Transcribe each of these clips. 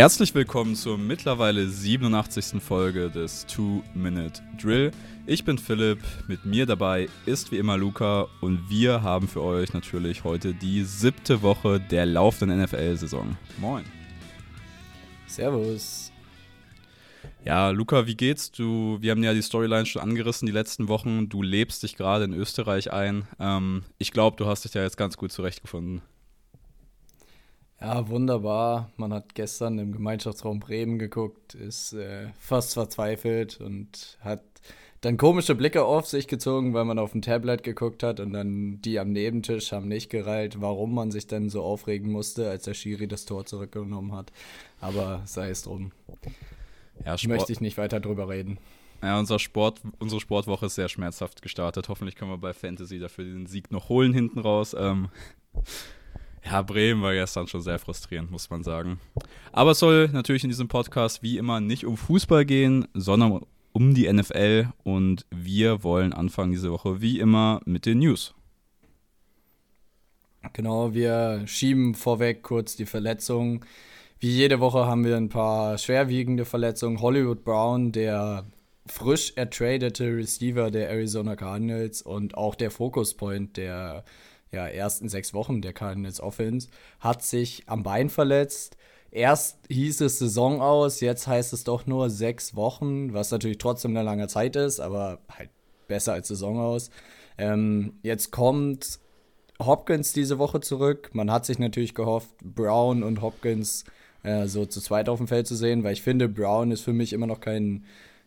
Herzlich willkommen zur mittlerweile 87. Folge des Two-Minute Drill. Ich bin Philipp, mit mir dabei ist wie immer Luca und wir haben für euch natürlich heute die siebte Woche der laufenden NFL-Saison. Moin. Servus. Ja, Luca, wie geht's? Du, wir haben ja die Storyline schon angerissen die letzten Wochen. Du lebst dich gerade in Österreich ein. Ähm, ich glaube, du hast dich da jetzt ganz gut zurechtgefunden. Ja, wunderbar. Man hat gestern im Gemeinschaftsraum Bremen geguckt, ist äh, fast verzweifelt und hat dann komische Blicke auf sich gezogen, weil man auf ein Tablet geguckt hat und dann die am Nebentisch haben nicht gereilt, warum man sich dann so aufregen musste, als der Schiri das Tor zurückgenommen hat. Aber sei es drum. Ja, Möchte ich nicht weiter drüber reden. Ja, unser Sport, unsere Sportwoche ist sehr schmerzhaft gestartet. Hoffentlich können wir bei Fantasy dafür den Sieg noch holen hinten raus. Ähm, ja, Bremen war gestern schon sehr frustrierend, muss man sagen. Aber es soll natürlich in diesem Podcast wie immer nicht um Fußball gehen, sondern um die NFL. Und wir wollen anfangen diese Woche wie immer mit den News. Genau, wir schieben vorweg kurz die Verletzungen. Wie jede Woche haben wir ein paar schwerwiegende Verletzungen. Hollywood Brown, der frisch ertradete Receiver der Arizona Cardinals und auch der Focus Point der ja, ersten sechs Wochen der Cardinals Offense, hat sich am Bein verletzt. Erst hieß es Saison aus, jetzt heißt es doch nur sechs Wochen, was natürlich trotzdem eine lange Zeit ist, aber halt besser als Saison aus. Ähm, jetzt kommt Hopkins diese Woche zurück. Man hat sich natürlich gehofft, Brown und Hopkins äh, so zu zweit auf dem Feld zu sehen, weil ich finde, Brown ist für mich immer noch kein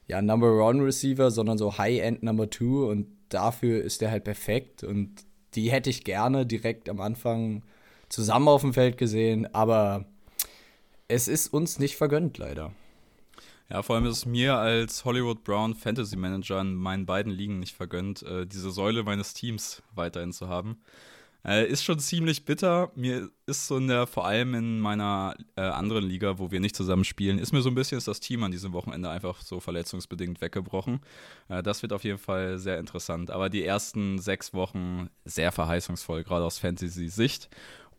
ja, Number One Receiver, sondern so High-End Number Two und dafür ist der halt perfekt und die hätte ich gerne direkt am Anfang zusammen auf dem Feld gesehen, aber es ist uns nicht vergönnt, leider. Ja, vor allem ist es mir als Hollywood Brown Fantasy Manager in meinen beiden Ligen nicht vergönnt, äh, diese Säule meines Teams weiterhin zu haben. Äh, ist schon ziemlich bitter. Mir ist so in der, vor allem in meiner äh, anderen Liga, wo wir nicht zusammen spielen, ist mir so ein bisschen das Team an diesem Wochenende einfach so verletzungsbedingt weggebrochen. Äh, das wird auf jeden Fall sehr interessant. Aber die ersten sechs Wochen sehr verheißungsvoll, gerade aus Fantasy-Sicht.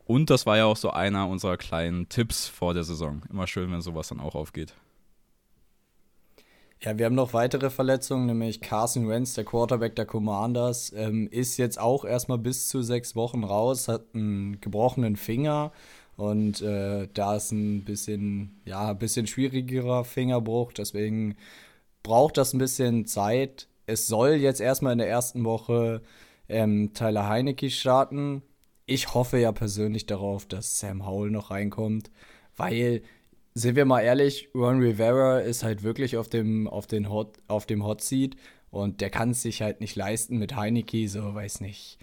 Und das war ja auch so einer unserer kleinen Tipps vor der Saison. Immer schön, wenn sowas dann auch aufgeht. Ja, wir haben noch weitere Verletzungen, nämlich Carson Wentz, der Quarterback der Commanders, ähm, ist jetzt auch erstmal bis zu sechs Wochen raus, hat einen gebrochenen Finger und äh, da ist ein bisschen, ja, ein bisschen schwierigerer Fingerbruch, deswegen braucht das ein bisschen Zeit. Es soll jetzt erstmal in der ersten Woche ähm, Tyler Heinecke starten. Ich hoffe ja persönlich darauf, dass Sam Howell noch reinkommt, weil sind wir mal ehrlich, Ron Rivera ist halt wirklich auf dem, auf den Hot, auf dem Hot Seat und der kann es sich halt nicht leisten, mit Heineke, so weiß nicht,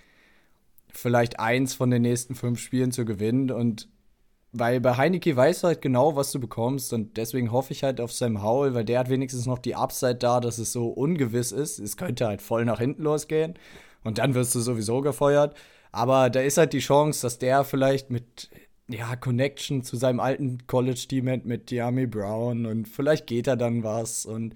vielleicht eins von den nächsten fünf Spielen zu gewinnen. Und weil bei Heineke weißt du halt genau, was du bekommst und deswegen hoffe ich halt auf Sam Howell, weil der hat wenigstens noch die Upside da, dass es so ungewiss ist. Es könnte halt voll nach hinten losgehen und dann wirst du sowieso gefeuert. Aber da ist halt die Chance, dass der vielleicht mit ja, Connection zu seinem alten College-Team mit Diami Brown und vielleicht geht er dann was und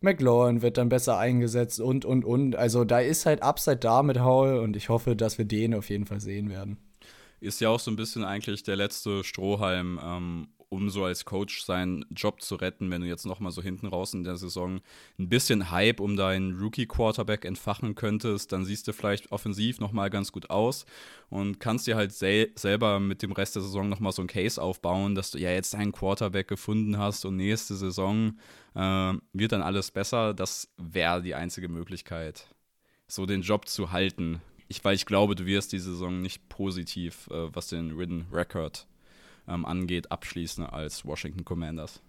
McLaurin wird dann besser eingesetzt und, und, und. Also da ist halt Upside da mit Howell und ich hoffe, dass wir den auf jeden Fall sehen werden. Ist ja auch so ein bisschen eigentlich der letzte Strohhalm, ähm, um so als Coach seinen Job zu retten, wenn du jetzt nochmal so hinten raus in der Saison ein bisschen Hype um deinen Rookie-Quarterback entfachen könntest, dann siehst du vielleicht offensiv nochmal ganz gut aus und kannst dir halt sel selber mit dem Rest der Saison nochmal so ein Case aufbauen, dass du ja jetzt einen Quarterback gefunden hast und nächste Saison äh, wird dann alles besser. Das wäre die einzige Möglichkeit, so den Job zu halten. Ich, weil ich glaube, du wirst die Saison nicht positiv, äh, was den Ridden Record ähm, angeht, abschließen als Washington Commanders.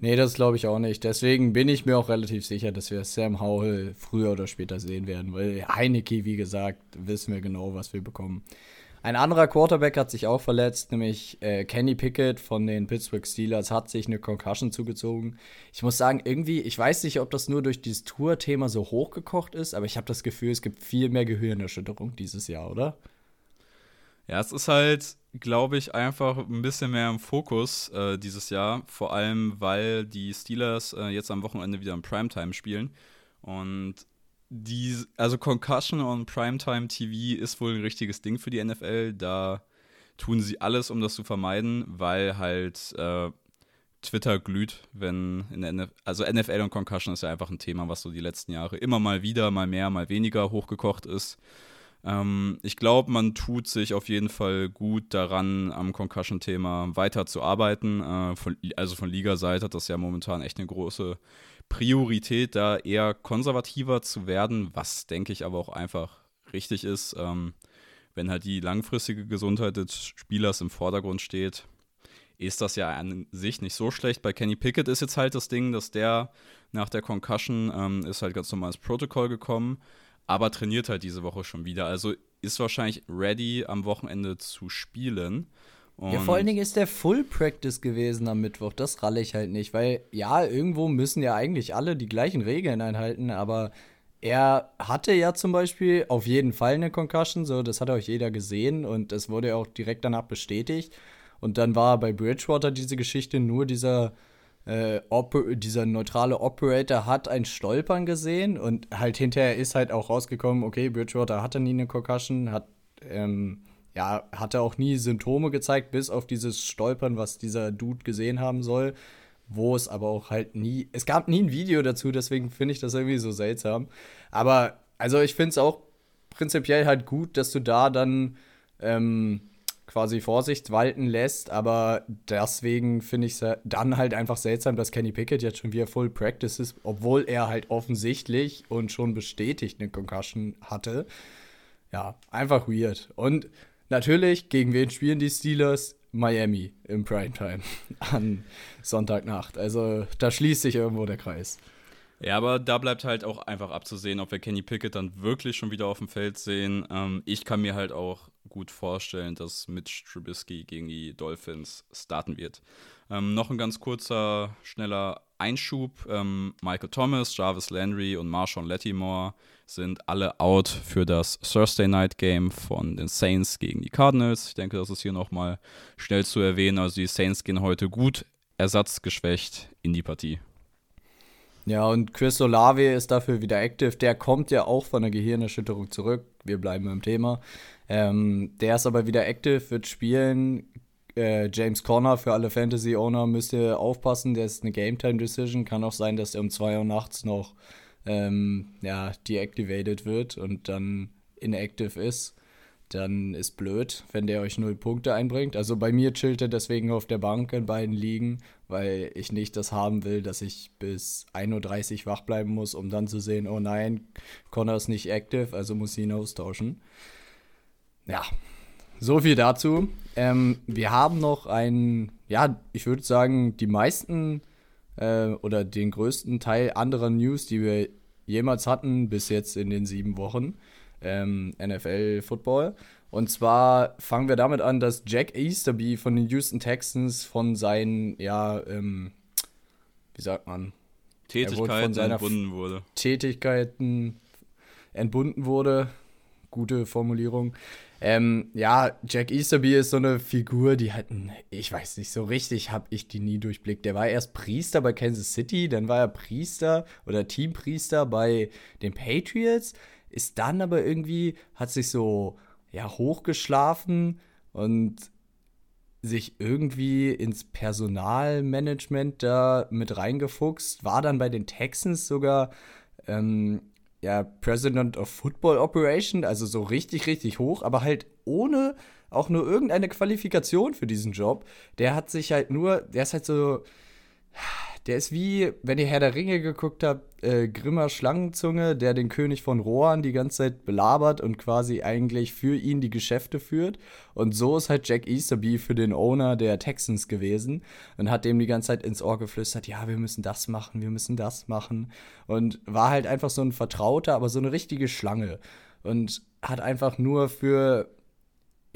Nee, das glaube ich auch nicht. Deswegen bin ich mir auch relativ sicher, dass wir Sam Howell früher oder später sehen werden, weil Heineke, wie gesagt, wissen wir genau, was wir bekommen. Ein anderer Quarterback hat sich auch verletzt, nämlich äh, Kenny Pickett von den Pittsburgh Steelers hat sich eine Concussion zugezogen. Ich muss sagen, irgendwie, ich weiß nicht, ob das nur durch dieses Tour-Thema so hochgekocht ist, aber ich habe das Gefühl, es gibt viel mehr Gehirnerschütterung dieses Jahr, oder? Ja, es ist halt, glaube ich, einfach ein bisschen mehr im Fokus äh, dieses Jahr. Vor allem, weil die Steelers äh, jetzt am Wochenende wieder im Primetime spielen. Und die, also Concussion und Primetime TV ist wohl ein richtiges Ding für die NFL, da tun sie alles, um das zu vermeiden, weil halt äh, Twitter glüht, wenn in der NFL, also NFL und Concussion ist ja einfach ein Thema, was so die letzten Jahre immer mal wieder, mal mehr, mal weniger hochgekocht ist. Ähm, ich glaube, man tut sich auf jeden Fall gut daran, am Concussion-Thema weiter zu arbeiten. Äh, von, also von Liga-Seite hat das ja momentan echt eine große Priorität, da eher konservativer zu werden, was denke ich aber auch einfach richtig ist. Ähm, wenn halt die langfristige Gesundheit des Spielers im Vordergrund steht, ist das ja an sich nicht so schlecht. Bei Kenny Pickett ist jetzt halt das Ding, dass der nach der Concussion ähm, ist halt ganz normales Protokoll gekommen, aber trainiert halt diese Woche schon wieder. Also ist wahrscheinlich ready am Wochenende zu spielen. Und ja, vor allen Dingen ist der Full Practice gewesen am Mittwoch. Das ralle ich halt nicht, weil ja, irgendwo müssen ja eigentlich alle die gleichen Regeln einhalten, aber er hatte ja zum Beispiel auf jeden Fall eine Concussion, so das hat euch jeder gesehen und das wurde ja auch direkt danach bestätigt. Und dann war bei Bridgewater diese Geschichte nur dieser, äh, dieser neutrale Operator hat ein Stolpern gesehen und halt hinterher ist halt auch rausgekommen, okay, Bridgewater hatte nie eine Concussion, hat, ähm, ja, hatte auch nie Symptome gezeigt, bis auf dieses Stolpern, was dieser Dude gesehen haben soll, wo es aber auch halt nie, es gab nie ein Video dazu, deswegen finde ich das irgendwie so seltsam. Aber, also ich finde es auch prinzipiell halt gut, dass du da dann, ähm, quasi Vorsicht walten lässt, aber deswegen finde ich es dann halt einfach seltsam, dass Kenny Pickett jetzt schon wieder Full Practice ist, obwohl er halt offensichtlich und schon bestätigt eine Concussion hatte. Ja, einfach weird. Und natürlich, gegen wen spielen die Steelers? Miami im Primetime an Sonntagnacht. Also da schließt sich irgendwo der Kreis. Ja, aber da bleibt halt auch einfach abzusehen, ob wir Kenny Pickett dann wirklich schon wieder auf dem Feld sehen. Ähm, ich kann mir halt auch gut vorstellen, dass Mitch Trubisky gegen die Dolphins starten wird. Ähm, noch ein ganz kurzer, schneller Einschub. Ähm, Michael Thomas, Jarvis Landry und Marshawn Lattimore sind alle out für das Thursday Night Game von den Saints gegen die Cardinals. Ich denke, das ist hier nochmal schnell zu erwähnen. Also die Saints gehen heute gut ersatzgeschwächt in die Partie. Ja, und Chris Olave ist dafür wieder active. Der kommt ja auch von der Gehirnerschütterung zurück. Wir bleiben im Thema. Ähm, der ist aber wieder active, wird spielen. Äh, James Conner für alle Fantasy-Owner müsst ihr aufpassen. Der ist eine Game-Time-Decision. Kann auch sein, dass er um 2 Uhr nachts noch ähm, ja, deactivated wird und dann inactive ist dann ist blöd, wenn der euch null Punkte einbringt. Also bei mir chillt er deswegen auf der Bank in beiden Ligen, weil ich nicht das haben will, dass ich bis 1.30 Uhr wach bleiben muss, um dann zu sehen, oh nein, Connor ist nicht active, also muss ich ihn austauschen. Ja, so viel dazu. Ähm, wir haben noch einen, ja, ich würde sagen, die meisten äh, oder den größten Teil anderer News, die wir jemals hatten, bis jetzt in den sieben Wochen ähm, NFL Football. Und zwar fangen wir damit an, dass Jack Easterby von den Houston Texans von seinen, ja, ähm, wie sagt man? Tätigkeiten entbunden wurde. Tätigkeiten entbunden wurde. Gute Formulierung. Ähm, ja, Jack Easterby ist so eine Figur, die hat, ich weiß nicht, so richtig habe ich die nie durchblickt. Der war erst Priester bei Kansas City, dann war er Priester oder Teampriester bei den Patriots ist dann aber irgendwie, hat sich so, ja, hochgeschlafen und sich irgendwie ins Personalmanagement da mit reingefuchst, war dann bei den Texans sogar ähm, ja, President of Football Operation, also so richtig, richtig hoch, aber halt ohne auch nur irgendeine Qualifikation für diesen Job. Der hat sich halt nur, der ist halt so, der ist wie, wenn ihr Herr der Ringe geguckt habt, äh, Grimmer Schlangenzunge, der den König von Rohan die ganze Zeit belabert und quasi eigentlich für ihn die Geschäfte führt. Und so ist halt Jack Easterby für den Owner der Texans gewesen und hat dem die ganze Zeit ins Ohr geflüstert, ja, wir müssen das machen, wir müssen das machen. Und war halt einfach so ein Vertrauter, aber so eine richtige Schlange. Und hat einfach nur für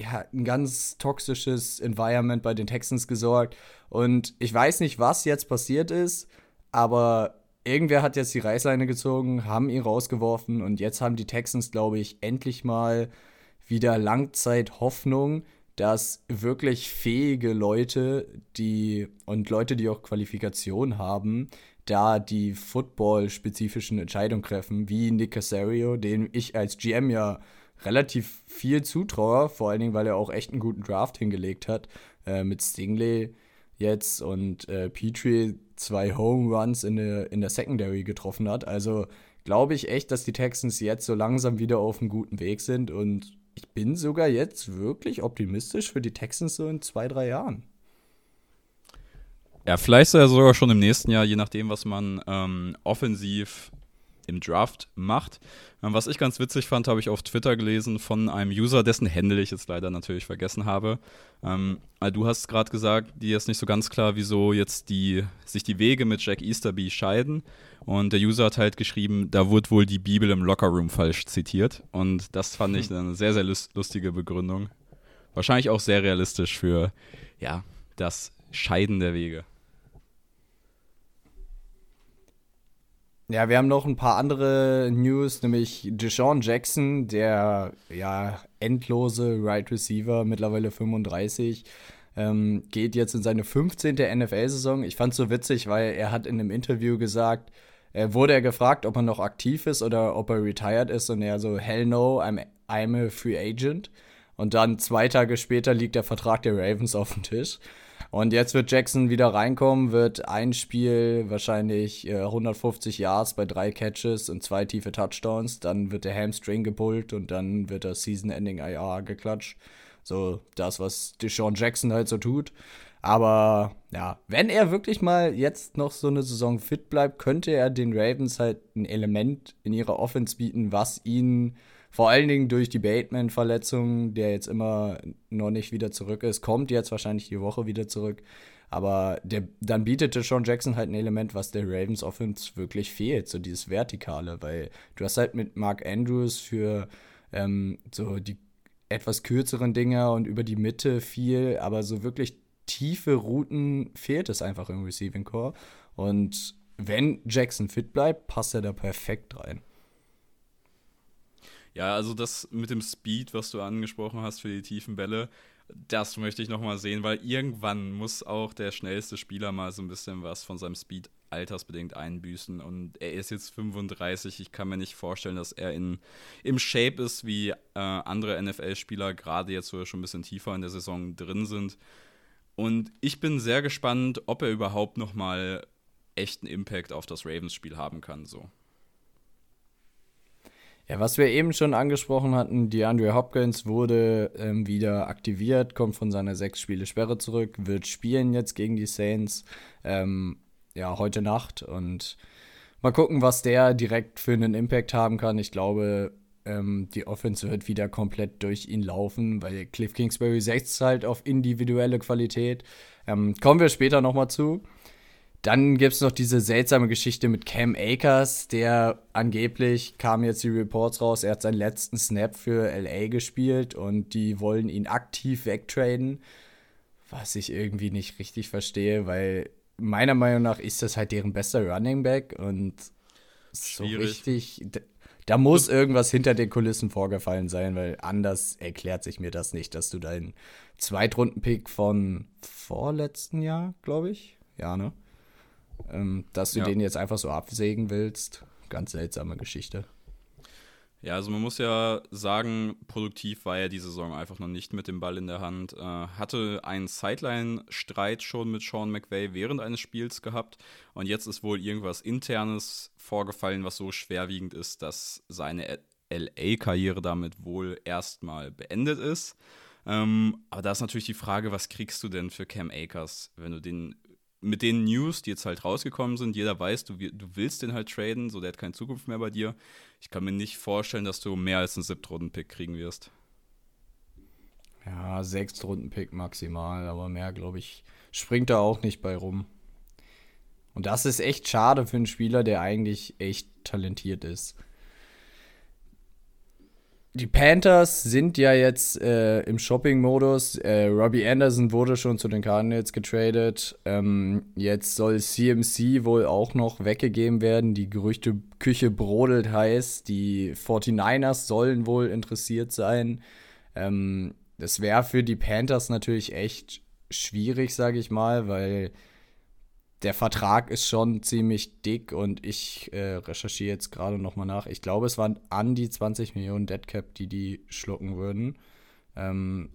ja, ein ganz toxisches Environment bei den Texans gesorgt. Und ich weiß nicht, was jetzt passiert ist, aber irgendwer hat jetzt die Reißleine gezogen, haben ihn rausgeworfen und jetzt haben die Texans, glaube ich, endlich mal wieder Langzeithoffnung, dass wirklich fähige Leute, die und Leute, die auch Qualifikation haben, da die football-spezifischen Entscheidungen treffen, wie Nick Casario, den ich als GM ja relativ viel zutraue, vor allen Dingen, weil er auch echt einen guten Draft hingelegt hat. Äh, mit Stingley jetzt und äh, Petrie zwei Home Runs in der, in der Secondary getroffen hat. Also glaube ich echt, dass die Texans jetzt so langsam wieder auf einem guten Weg sind und ich bin sogar jetzt wirklich optimistisch für die Texans so in zwei, drei Jahren. Ja, vielleicht sogar schon im nächsten Jahr, je nachdem, was man ähm, offensiv im Draft macht. Ähm, was ich ganz witzig fand, habe ich auf Twitter gelesen von einem User, dessen Händel ich jetzt leider natürlich vergessen habe. Ähm, du hast gerade gesagt, dir ist nicht so ganz klar, wieso jetzt die, sich die Wege mit Jack Easterby scheiden. Und der User hat halt geschrieben, da wurde wohl die Bibel im Lockerroom falsch zitiert. Und das fand ich eine sehr, sehr lustige Begründung. Wahrscheinlich auch sehr realistisch für, ja, das Scheiden der Wege. Ja, wir haben noch ein paar andere News, nämlich Deshaun Jackson, der ja endlose Right Receiver, mittlerweile 35, ähm, geht jetzt in seine 15. NFL-Saison. Ich fand es so witzig, weil er hat in einem Interview gesagt, äh, wurde er gefragt, ob er noch aktiv ist oder ob er retired ist und er so, hell no, I'm, I'm a free agent. Und dann zwei Tage später liegt der Vertrag der Ravens auf dem Tisch. Und jetzt wird Jackson wieder reinkommen, wird ein Spiel wahrscheinlich äh, 150 Yards bei drei Catches und zwei tiefe Touchdowns. Dann wird der Hamstring gepullt und dann wird das Season-Ending IR geklatscht. So das, was Deshaun Jackson halt so tut. Aber ja, wenn er wirklich mal jetzt noch so eine Saison fit bleibt, könnte er den Ravens halt ein Element in ihrer Offense bieten, was ihnen vor allen Dingen durch die Bateman-Verletzung, der jetzt immer noch nicht wieder zurück ist, kommt jetzt wahrscheinlich die Woche wieder zurück. Aber der, dann bietete Sean Jackson halt ein Element, was der Ravens Offense wirklich fehlt, so dieses Vertikale, weil du hast halt mit Mark Andrews für ähm, so die etwas kürzeren Dinger und über die Mitte viel, aber so wirklich tiefe Routen fehlt es einfach im Receiving Core. Und wenn Jackson fit bleibt, passt er da perfekt rein. Ja, also das mit dem Speed, was du angesprochen hast für die tiefen Bälle, das möchte ich nochmal sehen, weil irgendwann muss auch der schnellste Spieler mal so ein bisschen was von seinem Speed altersbedingt einbüßen. Und er ist jetzt 35. Ich kann mir nicht vorstellen, dass er in, im Shape ist wie äh, andere NFL-Spieler, gerade jetzt, wo wir schon ein bisschen tiefer in der Saison drin sind. Und ich bin sehr gespannt, ob er überhaupt nochmal echten Impact auf das Ravens-Spiel haben kann. So. Ja, was wir eben schon angesprochen hatten, DeAndre Hopkins wurde ähm, wieder aktiviert, kommt von seiner sechs Spiele Sperre zurück, wird spielen jetzt gegen die Saints, ähm, ja, heute Nacht und mal gucken, was der direkt für einen Impact haben kann. Ich glaube, ähm, die Offense wird wieder komplett durch ihn laufen, weil Cliff Kingsbury setzt halt auf individuelle Qualität. Ähm, kommen wir später nochmal zu. Dann gibt es noch diese seltsame Geschichte mit Cam Akers, der angeblich, kam jetzt die Reports raus, er hat seinen letzten Snap für LA gespielt und die wollen ihn aktiv wegtraden. Was ich irgendwie nicht richtig verstehe, weil meiner Meinung nach ist das halt deren bester Running Back und so richtig. Da muss irgendwas hinter den Kulissen vorgefallen sein, weil anders erklärt sich mir das nicht, dass du deinen Zweitrunden-Pick von vorletzten Jahr, glaube ich, ja, ne? Ähm, dass du ja. den jetzt einfach so absägen willst, ganz seltsame Geschichte. Ja, also man muss ja sagen, produktiv war er die Saison einfach noch nicht mit dem Ball in der Hand. Äh, hatte einen Sideline-Streit schon mit Sean McVay während eines Spiels gehabt und jetzt ist wohl irgendwas Internes vorgefallen, was so schwerwiegend ist, dass seine LA-Karriere damit wohl erstmal beendet ist. Ähm, aber da ist natürlich die Frage, was kriegst du denn für Cam Akers, wenn du den mit den News, die jetzt halt rausgekommen sind, jeder weiß, du, du willst den halt traden, so der hat keine Zukunft mehr bei dir. Ich kann mir nicht vorstellen, dass du mehr als einen Siebtrunden-Pick kriegen wirst. Ja, Sechstrunden-Pick maximal, aber mehr, glaube ich, springt da auch nicht bei rum. Und das ist echt schade für einen Spieler, der eigentlich echt talentiert ist die Panthers sind ja jetzt äh, im Shopping-Modus. Äh, Robbie Anderson wurde schon zu den Cardinals getradet. Ähm, jetzt soll CMC wohl auch noch weggegeben werden. Die Gerüchte-Küche brodelt heiß. Die 49ers sollen wohl interessiert sein. Ähm, das wäre für die Panthers natürlich echt schwierig, sage ich mal, weil der Vertrag ist schon ziemlich dick und ich äh, recherchiere jetzt gerade nochmal nach. Ich glaube, es waren an die 20 Millionen Deadcap, die die schlucken würden. Ähm,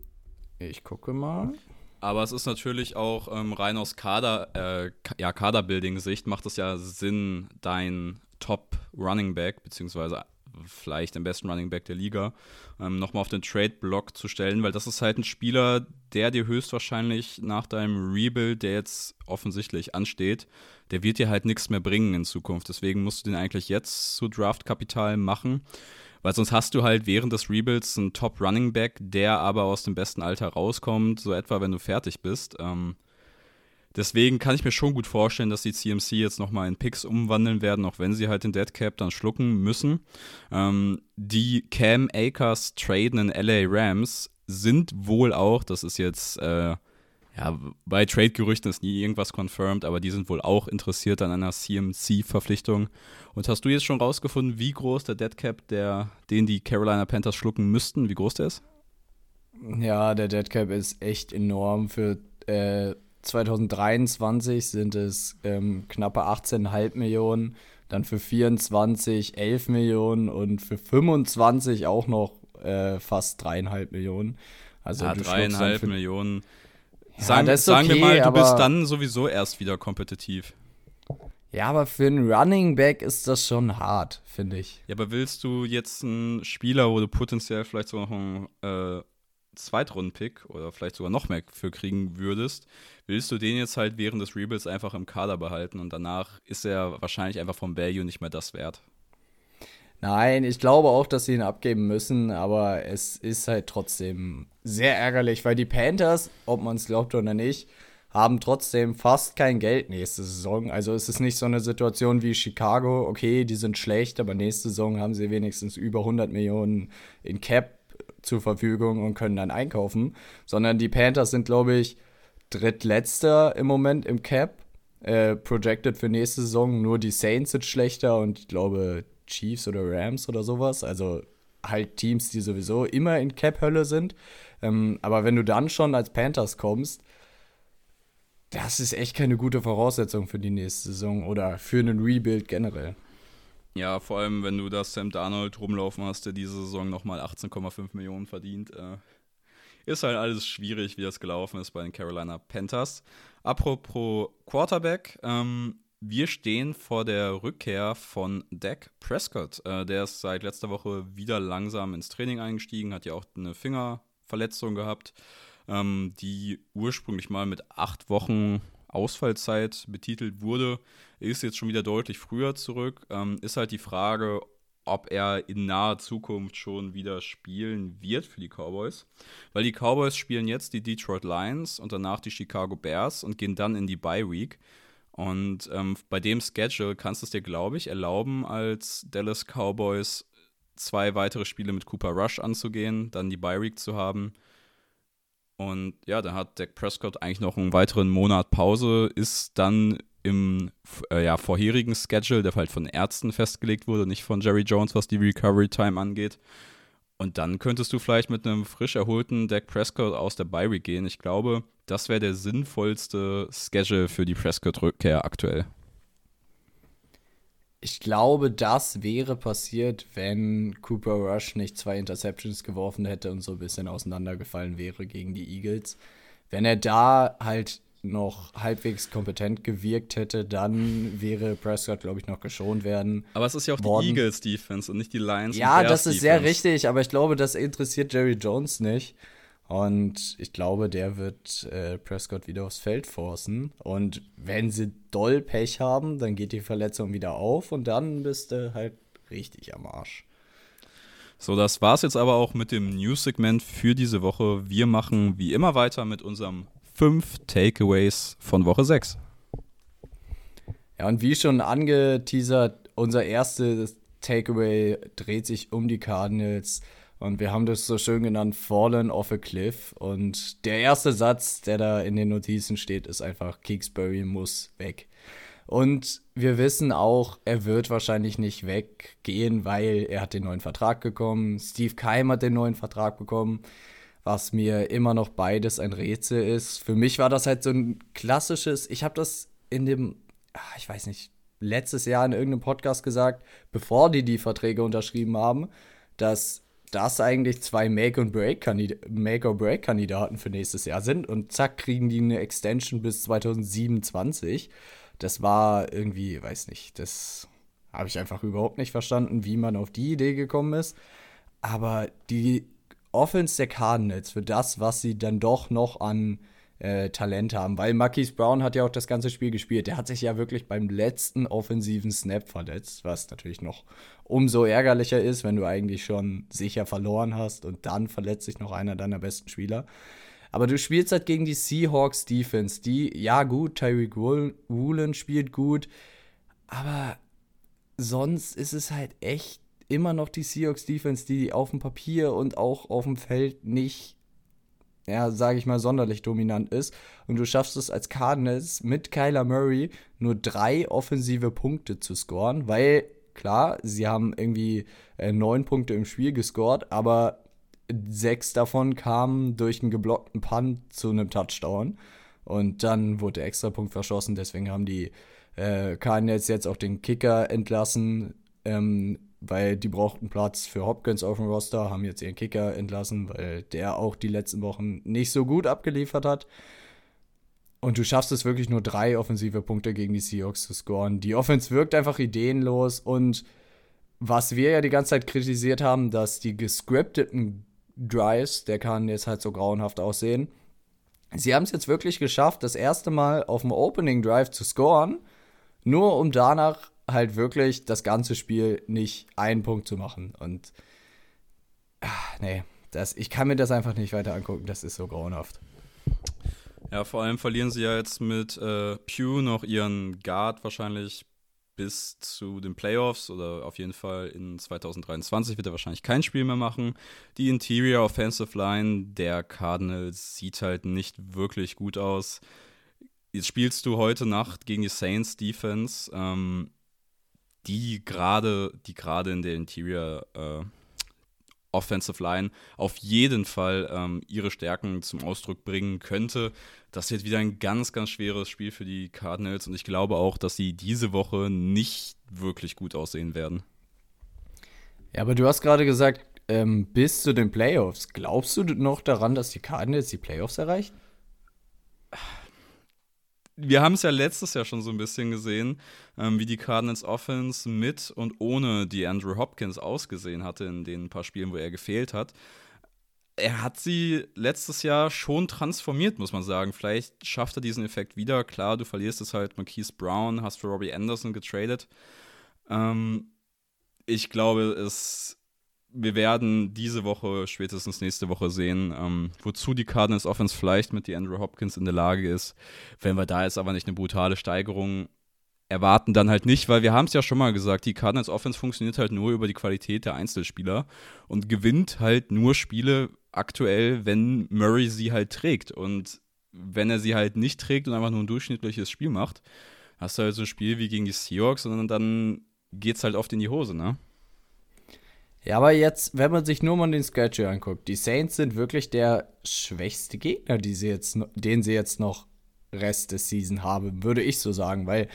ich gucke mal. Aber es ist natürlich auch ähm, rein aus Kader, äh, ja, Kaderbuilding-Sicht macht es ja Sinn, dein Top-Running Back, beziehungsweise vielleicht den besten Running Back der Liga, ähm, nochmal auf den Trade-Block zu stellen, weil das ist halt ein Spieler, der dir höchstwahrscheinlich nach deinem Rebuild, der jetzt offensichtlich ansteht, der wird dir halt nichts mehr bringen in Zukunft. Deswegen musst du den eigentlich jetzt zu Draft-Kapital machen. Weil sonst hast du halt während des Rebuilds einen Top-Running Back, der aber aus dem besten Alter rauskommt, so etwa, wenn du fertig bist. Ähm, deswegen kann ich mir schon gut vorstellen, dass die CMC jetzt nochmal in Picks umwandeln werden, auch wenn sie halt den Dead Cap dann schlucken müssen. Ähm, die Cam Akers tradenden LA Rams sind wohl auch, das ist jetzt äh, ja, bei Trade-Gerüchten ist nie irgendwas confirmed, aber die sind wohl auch interessiert an einer CMC-Verpflichtung. Und hast du jetzt schon rausgefunden, wie groß der Deadcap, der, den die Carolina Panthers schlucken müssten, wie groß der ist? Ja, der Deadcap ist echt enorm. Für äh, 2023 sind es ähm, knappe 18,5 Millionen, dann für 24 11 Millionen und für 25 auch noch äh, fast 3,5 Millionen. Also ja, dreieinhalb Millionen Sagen, ja, sagen okay, wir mal, du bist dann sowieso erst wieder kompetitiv. Ja, aber für einen Running Back ist das schon hart, finde ich. Ja, aber willst du jetzt einen Spieler, wo du potenziell vielleicht sogar noch einen äh, Zweitrunden-Pick oder vielleicht sogar noch mehr für kriegen würdest, willst du den jetzt halt während des Rebuilds einfach im Kader behalten und danach ist er wahrscheinlich einfach vom Value nicht mehr das wert? Nein, ich glaube auch, dass sie ihn abgeben müssen, aber es ist halt trotzdem sehr ärgerlich, weil die Panthers, ob man es glaubt oder nicht, haben trotzdem fast kein Geld nächste Saison. Also es ist nicht so eine Situation wie Chicago, okay, die sind schlecht, aber nächste Saison haben sie wenigstens über 100 Millionen in Cap zur Verfügung und können dann einkaufen, sondern die Panthers sind, glaube ich, drittletzter im Moment im Cap. Äh, projected für nächste Saison. Nur die Saints sind schlechter und ich glaube, Chiefs oder Rams oder sowas. Also halt Teams, die sowieso immer in Cap-Hölle sind. Ähm, aber wenn du dann schon als Panthers kommst, das ist echt keine gute Voraussetzung für die nächste Saison oder für einen Rebuild generell. Ja, vor allem, wenn du da Sam Darnold rumlaufen hast, der diese Saison nochmal 18,5 Millionen verdient. Äh, ist halt alles schwierig, wie das gelaufen ist bei den Carolina Panthers. Apropos Quarterback, ähm, wir stehen vor der Rückkehr von Dak Prescott. Äh, der ist seit letzter Woche wieder langsam ins Training eingestiegen, hat ja auch eine Fingerverletzung gehabt, ähm, die ursprünglich mal mit acht Wochen Ausfallzeit betitelt wurde. Ist jetzt schon wieder deutlich früher zurück. Ähm, ist halt die Frage, ob er in naher Zukunft schon wieder spielen wird für die Cowboys. Weil die Cowboys spielen jetzt die Detroit Lions und danach die Chicago Bears und gehen dann in die Bye Week. Und ähm, bei dem Schedule kannst du es dir, glaube ich, erlauben, als Dallas Cowboys zwei weitere Spiele mit Cooper Rush anzugehen, dann die Bye Week zu haben. Und ja, dann hat Dak Prescott eigentlich noch einen weiteren Monat Pause, ist dann im äh, ja, vorherigen Schedule, der halt von Ärzten festgelegt wurde, nicht von Jerry Jones, was die Recovery Time angeht. Und dann könntest du vielleicht mit einem frisch erholten Dak Prescott aus der Bye gehen. Ich glaube, das wäre der sinnvollste Schedule für die Prescott-Rückkehr aktuell. Ich glaube, das wäre passiert, wenn Cooper Rush nicht zwei Interceptions geworfen hätte und so ein bisschen auseinandergefallen wäre gegen die Eagles. Wenn er da halt noch halbwegs kompetent gewirkt hätte, dann wäre Prescott, glaube ich, noch geschont werden. Aber es ist ja auch worden. die Eagles-Defense und nicht die Lions. Ja, das ist sehr richtig, aber ich glaube, das interessiert Jerry Jones nicht. Und ich glaube, der wird äh, Prescott wieder aufs Feld forcen. Und wenn sie doll Pech haben, dann geht die Verletzung wieder auf und dann bist du halt richtig am Arsch. So, das war's jetzt aber auch mit dem News-Segment für diese Woche. Wir machen wie immer weiter mit unserem fünf Takeaways von Woche 6. Ja, und wie schon angeteasert, unser erstes Takeaway dreht sich um die Cardinals. Und wir haben das so schön genannt, Fallen off a Cliff. Und der erste Satz, der da in den Notizen steht, ist einfach, Kingsbury muss weg. Und wir wissen auch, er wird wahrscheinlich nicht weggehen, weil er hat den neuen Vertrag bekommen. Steve Keim hat den neuen Vertrag bekommen was mir immer noch beides ein Rätsel ist. Für mich war das halt so ein klassisches, ich habe das in dem, ah, ich weiß nicht, letztes Jahr in irgendeinem Podcast gesagt, bevor die die Verträge unterschrieben haben, dass das eigentlich zwei Make-or-Break-Kandidaten für nächstes Jahr sind und zack, kriegen die eine Extension bis 2027. Das war irgendwie, weiß nicht, das habe ich einfach überhaupt nicht verstanden, wie man auf die Idee gekommen ist. Aber die Offense der Cardinals für das, was sie dann doch noch an äh, Talent haben, weil Marquise Brown hat ja auch das ganze Spiel gespielt. Der hat sich ja wirklich beim letzten offensiven Snap verletzt, was natürlich noch umso ärgerlicher ist, wenn du eigentlich schon sicher verloren hast und dann verletzt sich noch einer deiner besten Spieler. Aber du spielst halt gegen die Seahawks Defense, die, ja gut, Tyreek Woolen spielt gut, aber sonst ist es halt echt immer noch die Seahawks Defense, die auf dem Papier und auch auf dem Feld nicht ja, sage ich mal, sonderlich dominant ist. Und du schaffst es als Cardinals mit Kyler Murray nur drei offensive Punkte zu scoren, weil, klar, sie haben irgendwie äh, neun Punkte im Spiel gescored, aber sechs davon kamen durch einen geblockten Punt zu einem Touchdown. Und dann wurde der Extrapunkt verschossen, deswegen haben die äh, Cardinals jetzt auch den Kicker entlassen. Ähm, weil die brauchten Platz für Hopkins auf dem Roster, haben jetzt ihren Kicker entlassen, weil der auch die letzten Wochen nicht so gut abgeliefert hat. Und du schaffst es wirklich nur drei offensive Punkte gegen die Seahawks zu scoren. Die Offense wirkt einfach ideenlos und was wir ja die ganze Zeit kritisiert haben, dass die gescripteten Drives, der kann jetzt halt so grauenhaft aussehen. Sie haben es jetzt wirklich geschafft, das erste Mal auf dem Opening Drive zu scoren, nur um danach halt wirklich das ganze Spiel nicht einen Punkt zu machen. Und ach, nee, das, ich kann mir das einfach nicht weiter angucken. Das ist so grauenhaft. Ja, vor allem verlieren sie ja jetzt mit äh, Pew noch ihren Guard wahrscheinlich bis zu den Playoffs oder auf jeden Fall in 2023 wird er wahrscheinlich kein Spiel mehr machen. Die Interior Offensive Line der Cardinals sieht halt nicht wirklich gut aus. Jetzt spielst du heute Nacht gegen die Saints Defense. Ähm, die gerade, die gerade in der Interior äh, Offensive Line auf jeden Fall ähm, ihre Stärken zum Ausdruck bringen könnte. Das wird wieder ein ganz, ganz schweres Spiel für die Cardinals und ich glaube auch, dass sie diese Woche nicht wirklich gut aussehen werden. Ja, aber du hast gerade gesagt, ähm, bis zu den Playoffs. Glaubst du noch daran, dass die Cardinals die Playoffs erreichen? Wir haben es ja letztes Jahr schon so ein bisschen gesehen, ähm, wie die Cardinals Offense mit und ohne die Andrew Hopkins ausgesehen hatte in den paar Spielen, wo er gefehlt hat. Er hat sie letztes Jahr schon transformiert, muss man sagen. Vielleicht schafft er diesen Effekt wieder. Klar, du verlierst es halt Marquise Brown, hast für Robbie Anderson getradet. Ähm, ich glaube, es wir werden diese Woche, spätestens nächste Woche sehen, ähm, wozu die Cardinals Offense vielleicht mit die Andrew Hopkins in der Lage ist. Wenn wir da jetzt aber nicht eine brutale Steigerung erwarten, dann halt nicht, weil wir haben es ja schon mal gesagt, die Cardinals Offense funktioniert halt nur über die Qualität der Einzelspieler und gewinnt halt nur Spiele aktuell, wenn Murray sie halt trägt. Und wenn er sie halt nicht trägt und einfach nur ein durchschnittliches Spiel macht, hast du halt so ein Spiel wie gegen die Seahawks und dann geht's halt oft in die Hose, ne? Ja, aber jetzt, wenn man sich nur mal den Schedule anguckt, die Saints sind wirklich der schwächste Gegner, die sie jetzt, den sie jetzt noch Rest des Season haben, würde ich so sagen, weil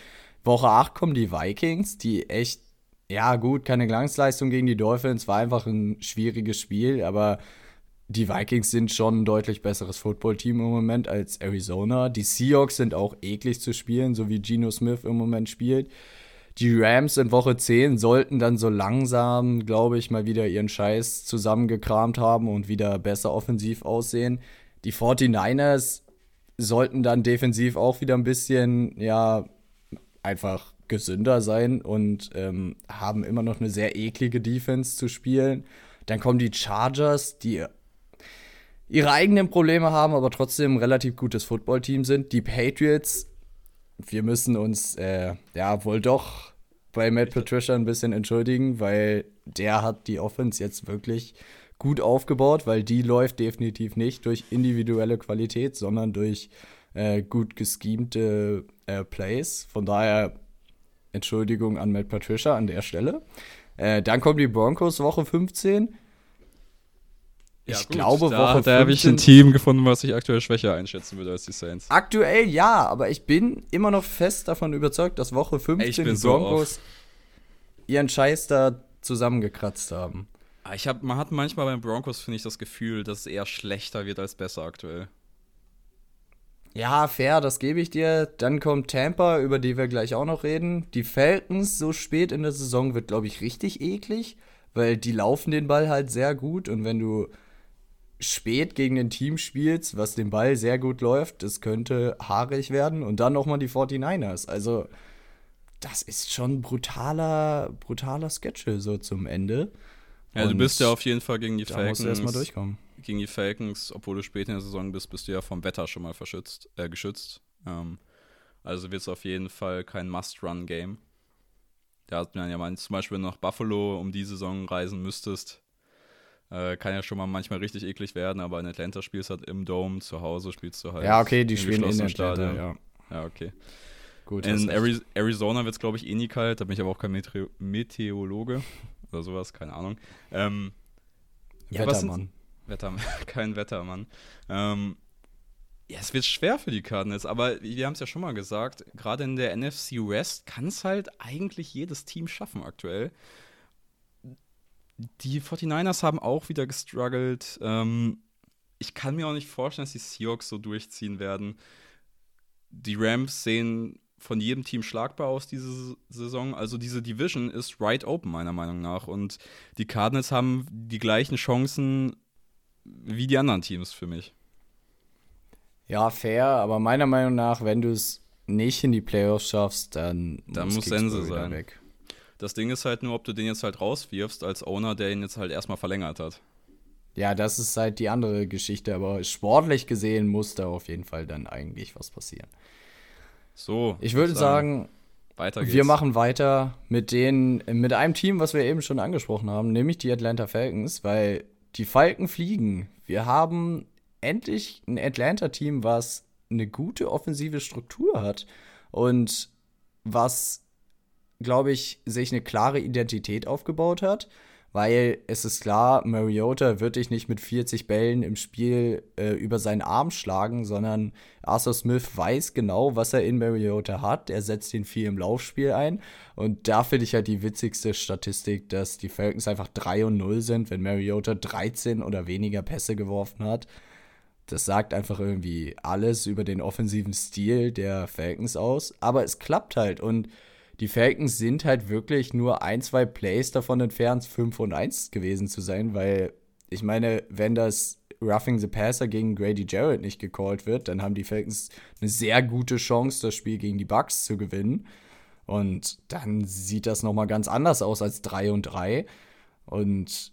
Woche 8 kommen die Vikings, die echt, ja gut, keine Glanzleistung gegen die Dolphins, war einfach ein schwieriges Spiel, aber die Vikings sind schon ein deutlich besseres Footballteam im Moment als Arizona. Die Seahawks sind auch eklig zu spielen, so wie Geno Smith im Moment spielt. Die Rams in Woche 10 sollten dann so langsam, glaube ich, mal wieder ihren Scheiß zusammengekramt haben und wieder besser offensiv aussehen. Die 49ers sollten dann defensiv auch wieder ein bisschen, ja, einfach gesünder sein und ähm, haben immer noch eine sehr eklige Defense zu spielen. Dann kommen die Chargers, die ihre eigenen Probleme haben, aber trotzdem ein relativ gutes Footballteam sind. Die Patriots wir müssen uns äh, ja wohl doch bei Matt Patricia ein bisschen entschuldigen, weil der hat die Offense jetzt wirklich gut aufgebaut, weil die läuft definitiv nicht durch individuelle Qualität, sondern durch äh, gut geschemte äh, Plays. Von daher Entschuldigung an Matt Patricia an der Stelle. Äh, dann kommen die Broncos Woche 15. ich ja, glaube, da, Woche da habe ich ein Team gefunden, was ich aktuell schwächer einschätzen würde als die Saints. Aktuell ja, aber ich bin immer noch fest davon überzeugt, dass Woche 15 die Broncos so ihren Scheiß da zusammengekratzt haben. Ah, ich hab, man hat manchmal beim Broncos, finde ich, das Gefühl, dass es eher schlechter wird als besser aktuell. Ja, fair, das gebe ich dir. Dann kommt Tampa, über die wir gleich auch noch reden. Die Falcons so spät in der Saison wird, glaube ich, richtig eklig, weil die laufen den Ball halt sehr gut und wenn du spät gegen ein Team spielst, was den Ball sehr gut läuft, das könnte haarig werden und dann nochmal die 49ers. Also, das ist schon brutaler, brutaler Schedule so zum Ende. Ja, und du bist ja auf jeden Fall gegen die da Falcons. Musst du erstmal durchkommen. Gegen die Falcons, obwohl du spät in der Saison bist, bist du ja vom Wetter schon mal verschützt, äh, geschützt. Ähm, also wird es auf jeden Fall kein Must-Run-Game. Da hat man ja mal zum Beispiel nach Buffalo um die Saison reisen müsstest, äh, kann ja schon mal manchmal richtig eklig werden, aber in Atlanta spielst du halt im Dome, zu Hause spielst du halt. Ja, okay, die spielen in Atlanta, ja. Ja, okay. Gut, in Ari Arizona wird es, glaube ich, eh nie kalt, da bin ich aber auch kein Meteor Meteorologe oder sowas, keine Ahnung. Ähm, Wettermann. Ja, Wetter, kein Wettermann. Ähm, ja, es wird schwer für die Cardinals, aber wir haben es ja schon mal gesagt, gerade in der NFC West kann es halt eigentlich jedes Team schaffen aktuell die 49ers haben auch wieder gestruggelt. Ähm, ich kann mir auch nicht vorstellen, dass die Seahawks so durchziehen werden. Die Rams sehen von jedem Team schlagbar aus diese Saison. Also diese Division ist right open, meiner Meinung nach. Und die Cardinals haben die gleichen Chancen wie die anderen Teams für mich. Ja, fair, aber meiner Meinung nach, wenn du es nicht in die Playoffs schaffst, dann, dann muss Sense sein. Weg. Das Ding ist halt nur, ob du den jetzt halt rauswirfst als Owner, der ihn jetzt halt erstmal verlängert hat. Ja, das ist halt die andere Geschichte, aber sportlich gesehen muss da auf jeden Fall dann eigentlich was passieren. So. Ich würde sagen, weiter geht's. wir machen weiter mit den, mit einem Team, was wir eben schon angesprochen haben, nämlich die Atlanta Falcons, weil die Falken fliegen. Wir haben endlich ein Atlanta-Team, was eine gute offensive Struktur hat und was glaube ich, sich eine klare Identität aufgebaut hat, weil es ist klar, Mariota wird dich nicht mit 40 Bällen im Spiel äh, über seinen Arm schlagen, sondern Arthur Smith weiß genau, was er in Mariota hat. Er setzt ihn viel im Laufspiel ein. Und da finde ich halt die witzigste Statistik, dass die Falcons einfach 3 und 0 sind, wenn Mariota 13 oder weniger Pässe geworfen hat. Das sagt einfach irgendwie alles über den offensiven Stil der Falcons aus. Aber es klappt halt und die Falcons sind halt wirklich nur ein, zwei Plays davon entfernt, 5 und 1 gewesen zu sein, weil ich meine, wenn das Roughing the Passer gegen Grady Jarrett nicht gecallt wird, dann haben die Falcons eine sehr gute Chance, das Spiel gegen die Bucks zu gewinnen. Und dann sieht das nochmal ganz anders aus als 3 und 3. Und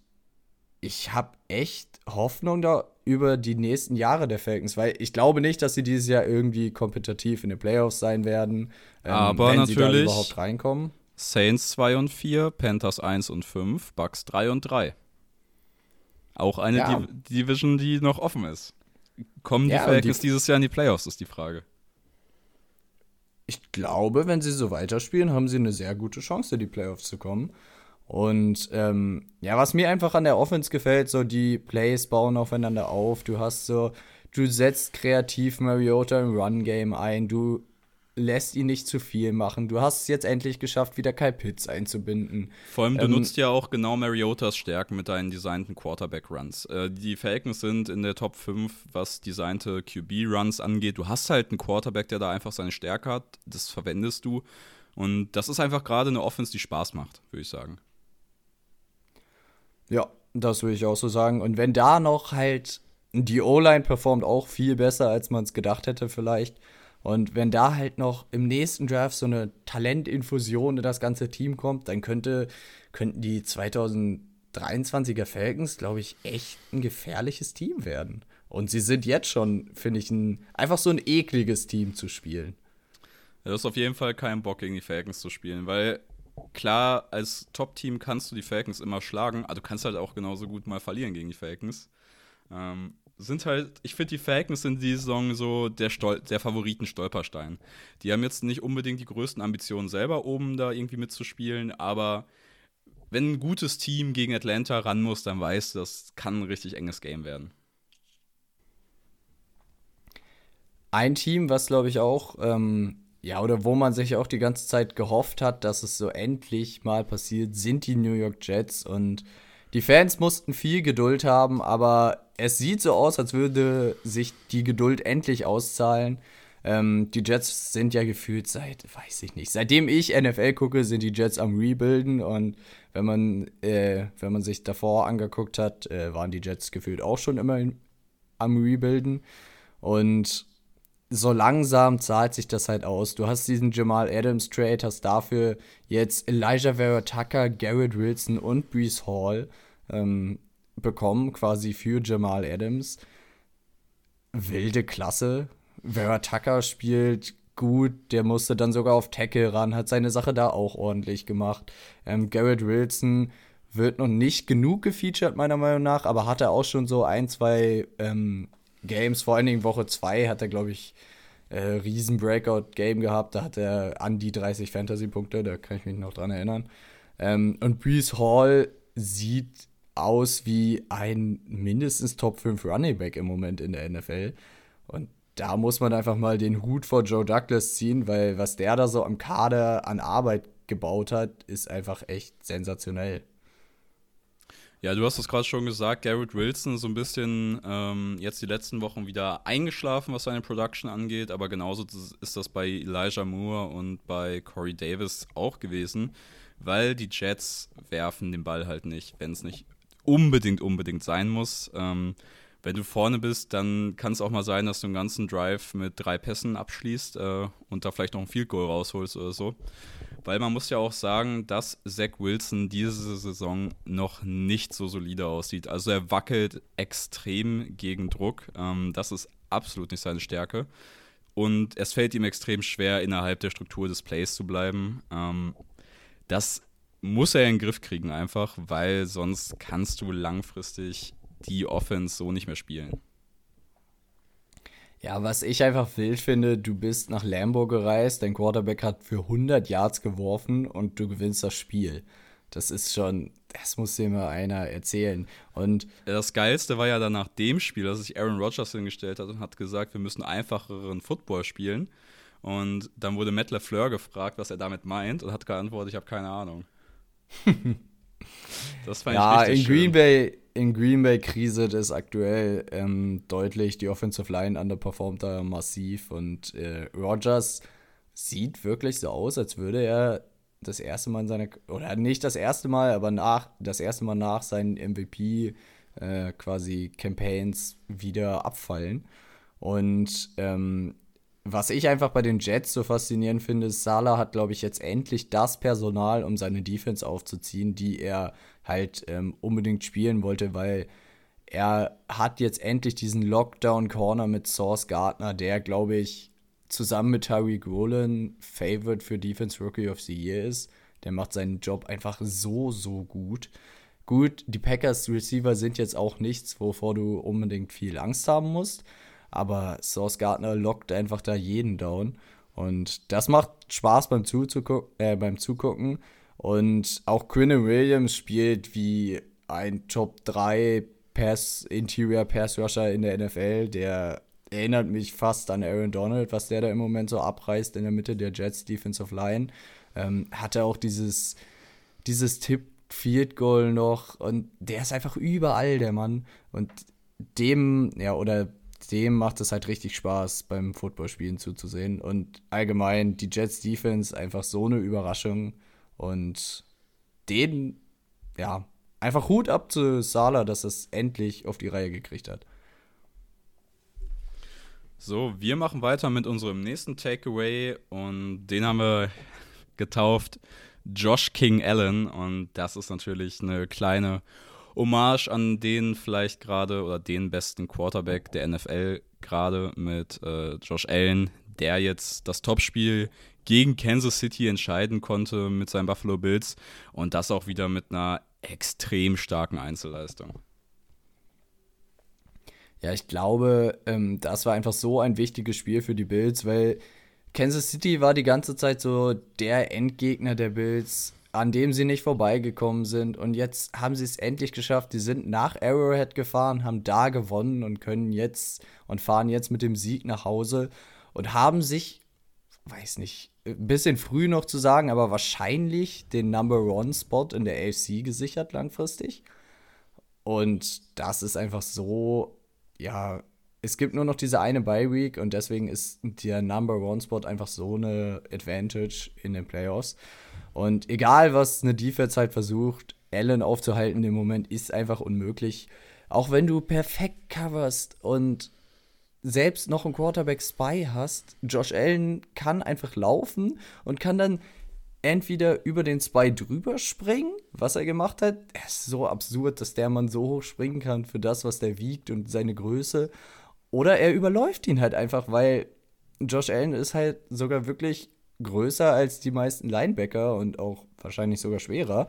ich habe echt Hoffnung da über die nächsten Jahre der Falcons, weil ich glaube nicht, dass sie dieses Jahr irgendwie kompetitiv in den Playoffs sein werden, ähm, Aber wenn natürlich sie da überhaupt reinkommen. Saints 2 und 4, Panthers 1 und 5, Bucks 3 und 3. Auch eine ja. Division, die noch offen ist. Kommen die ja, Falcons die dieses Jahr in die Playoffs, ist die Frage. Ich glaube, wenn sie so weiterspielen, haben sie eine sehr gute Chance, in die Playoffs zu kommen. Und ähm, ja, was mir einfach an der Offense gefällt, so die Plays bauen aufeinander auf. Du hast so, du setzt kreativ Mariota im Run-Game ein, du lässt ihn nicht zu viel machen. Du hast es jetzt endlich geschafft, wieder Kyle Pitts einzubinden. Vor allem, du ähm, nutzt ja auch genau Mariotas Stärken mit deinen designten Quarterback-Runs. Äh, die Falcons sind in der Top 5, was designte QB-Runs angeht. Du hast halt einen Quarterback, der da einfach seine Stärke hat. Das verwendest du. Und das ist einfach gerade eine Offense, die Spaß macht, würde ich sagen. Ja, das würde ich auch so sagen. Und wenn da noch halt die O-Line performt auch viel besser, als man es gedacht hätte vielleicht. Und wenn da halt noch im nächsten Draft so eine Talentinfusion in das ganze Team kommt, dann könnte, könnten die 2023er Falcons, glaube ich, echt ein gefährliches Team werden. Und sie sind jetzt schon, finde ich, ein, einfach so ein ekliges Team zu spielen. Du hast auf jeden Fall keinen Bock, gegen die Falcons zu spielen, weil klar, als Top-Team kannst du die Falcons immer schlagen, aber du kannst halt auch genauso gut mal verlieren gegen die Falcons. Ähm, sind halt, ich finde, die Falcons sind die Saison so der, Stol der Favoriten-Stolperstein. Die haben jetzt nicht unbedingt die größten Ambitionen, selber oben da irgendwie mitzuspielen, aber wenn ein gutes Team gegen Atlanta ran muss, dann weißt du, das kann ein richtig enges Game werden. Ein Team, was glaube ich auch, ähm, ja, oder wo man sich auch die ganze Zeit gehofft hat, dass es so endlich mal passiert, sind die New York Jets. Und die Fans mussten viel Geduld haben, aber es sieht so aus, als würde sich die Geduld endlich auszahlen. Ähm, die Jets sind ja gefühlt seit, weiß ich nicht, seitdem ich NFL gucke, sind die Jets am Rebuilden und wenn man, äh, wenn man sich davor angeguckt hat, äh, waren die Jets gefühlt auch schon immer am Rebuilden. Und so langsam zahlt sich das halt aus. Du hast diesen Jamal Adams Trade, hast dafür jetzt Elijah Vera Tucker, Garrett Wilson und Brees Hall ähm, bekommen, quasi für Jamal Adams. Wilde Klasse. Vera Tucker spielt gut, der musste dann sogar auf Tackle ran, hat seine Sache da auch ordentlich gemacht. Ähm, Garrett Wilson wird noch nicht genug gefeatured, meiner Meinung nach, aber hat er auch schon so ein, zwei ähm, Games, vor allen Dingen Woche 2 hat er, glaube ich, äh, riesen Breakout-Game gehabt. Da hat er an die 30 Fantasy-Punkte, da kann ich mich noch dran erinnern. Ähm, und Brees Hall sieht aus wie ein mindestens Top 5 Running Back im Moment in der NFL. Und da muss man einfach mal den Hut vor Joe Douglas ziehen, weil was der da so am Kader an Arbeit gebaut hat, ist einfach echt sensationell. Ja, du hast es gerade schon gesagt, Garrett Wilson so ein bisschen ähm, jetzt die letzten Wochen wieder eingeschlafen, was seine Production angeht, aber genauso ist das bei Elijah Moore und bei Corey Davis auch gewesen, weil die Jets werfen den Ball halt nicht, wenn es nicht unbedingt, unbedingt sein muss. Ähm, wenn du vorne bist, dann kann es auch mal sein, dass du einen ganzen Drive mit drei Pässen abschließt äh, und da vielleicht noch ein Field Goal rausholst oder so. Weil man muss ja auch sagen, dass Zach Wilson diese Saison noch nicht so solide aussieht. Also er wackelt extrem gegen Druck. Ähm, das ist absolut nicht seine Stärke. Und es fällt ihm extrem schwer, innerhalb der Struktur des Plays zu bleiben. Ähm, das muss er in den Griff kriegen einfach, weil sonst kannst du langfristig die Offense so nicht mehr spielen. Ja, was ich einfach wild finde, du bist nach Lambo gereist, dein Quarterback hat für 100 Yards geworfen und du gewinnst das Spiel. Das ist schon, das muss dir mal einer erzählen. Und das Geilste war ja dann nach dem Spiel, dass sich Aaron Rodgers hingestellt hat und hat gesagt, wir müssen einfacheren Football spielen. Und dann wurde Matt LaFleur gefragt, was er damit meint und hat geantwortet, ich habe keine Ahnung. das fand ja, ich richtig in schön. Green Bay in Green Bay kriselt es aktuell ähm, deutlich. Die Offensive Line underperformt da massiv und äh, Rogers sieht wirklich so aus, als würde er das erste Mal in seiner, oder nicht das erste Mal, aber nach, das erste Mal nach seinen MVP äh, quasi Campaigns wieder abfallen. Und ähm, was ich einfach bei den Jets so faszinierend finde, ist, Salah hat, glaube ich, jetzt endlich das Personal, um seine Defense aufzuziehen, die er halt ähm, unbedingt spielen wollte, weil er hat jetzt endlich diesen Lockdown-Corner mit Source Gardner, der, glaube ich, zusammen mit Tyreek Rowland Favorite für Defense Rookie of the Year ist. Der macht seinen Job einfach so, so gut. Gut, die Packers Receiver sind jetzt auch nichts, wovor du unbedingt viel Angst haben musst. Aber Source Gardner lockt einfach da jeden down. Und das macht Spaß beim, äh, beim Zugucken. Und auch Quinnen Williams spielt wie ein Top 3 Pass, Interior Pass Rusher in der NFL. Der erinnert mich fast an Aaron Donald, was der da im Moment so abreißt in der Mitte der Jets Defensive Line. Ähm, hatte auch dieses, dieses Tipp Field Goal noch und der ist einfach überall, der Mann. Und dem, ja, oder dem macht es halt richtig Spaß, beim Footballspielen zuzusehen. Und allgemein die Jets Defense einfach so eine Überraschung. Und den, ja, einfach Hut ab zu Sala, dass es endlich auf die Reihe gekriegt hat. So, wir machen weiter mit unserem nächsten Takeaway und den haben wir getauft Josh King Allen und das ist natürlich eine kleine Hommage an den vielleicht gerade oder den besten Quarterback der NFL gerade mit äh, Josh Allen, der jetzt das Topspiel gegen Kansas City entscheiden konnte mit seinen Buffalo Bills und das auch wieder mit einer extrem starken Einzelleistung. Ja, ich glaube, ähm, das war einfach so ein wichtiges Spiel für die Bills, weil Kansas City war die ganze Zeit so der Endgegner der Bills an dem sie nicht vorbeigekommen sind. Und jetzt haben sie es endlich geschafft. Die sind nach Arrowhead gefahren, haben da gewonnen und können jetzt und fahren jetzt mit dem Sieg nach Hause und haben sich, weiß nicht, ein bisschen früh noch zu sagen, aber wahrscheinlich den Number One Spot in der AFC gesichert langfristig. Und das ist einfach so, ja, es gibt nur noch diese eine Bye Week und deswegen ist der Number One Spot einfach so eine Advantage in den Playoffs. Und egal, was eine Defense halt versucht, Allen aufzuhalten im Moment ist einfach unmöglich. Auch wenn du perfekt coverst und selbst noch einen Quarterback Spy hast, Josh Allen kann einfach laufen und kann dann entweder über den Spy drüber springen, was er gemacht hat. Er ist so absurd, dass der Mann so hoch springen kann für das, was der wiegt und seine Größe. Oder er überläuft ihn halt einfach, weil Josh Allen ist halt sogar wirklich größer als die meisten Linebacker und auch wahrscheinlich sogar schwerer.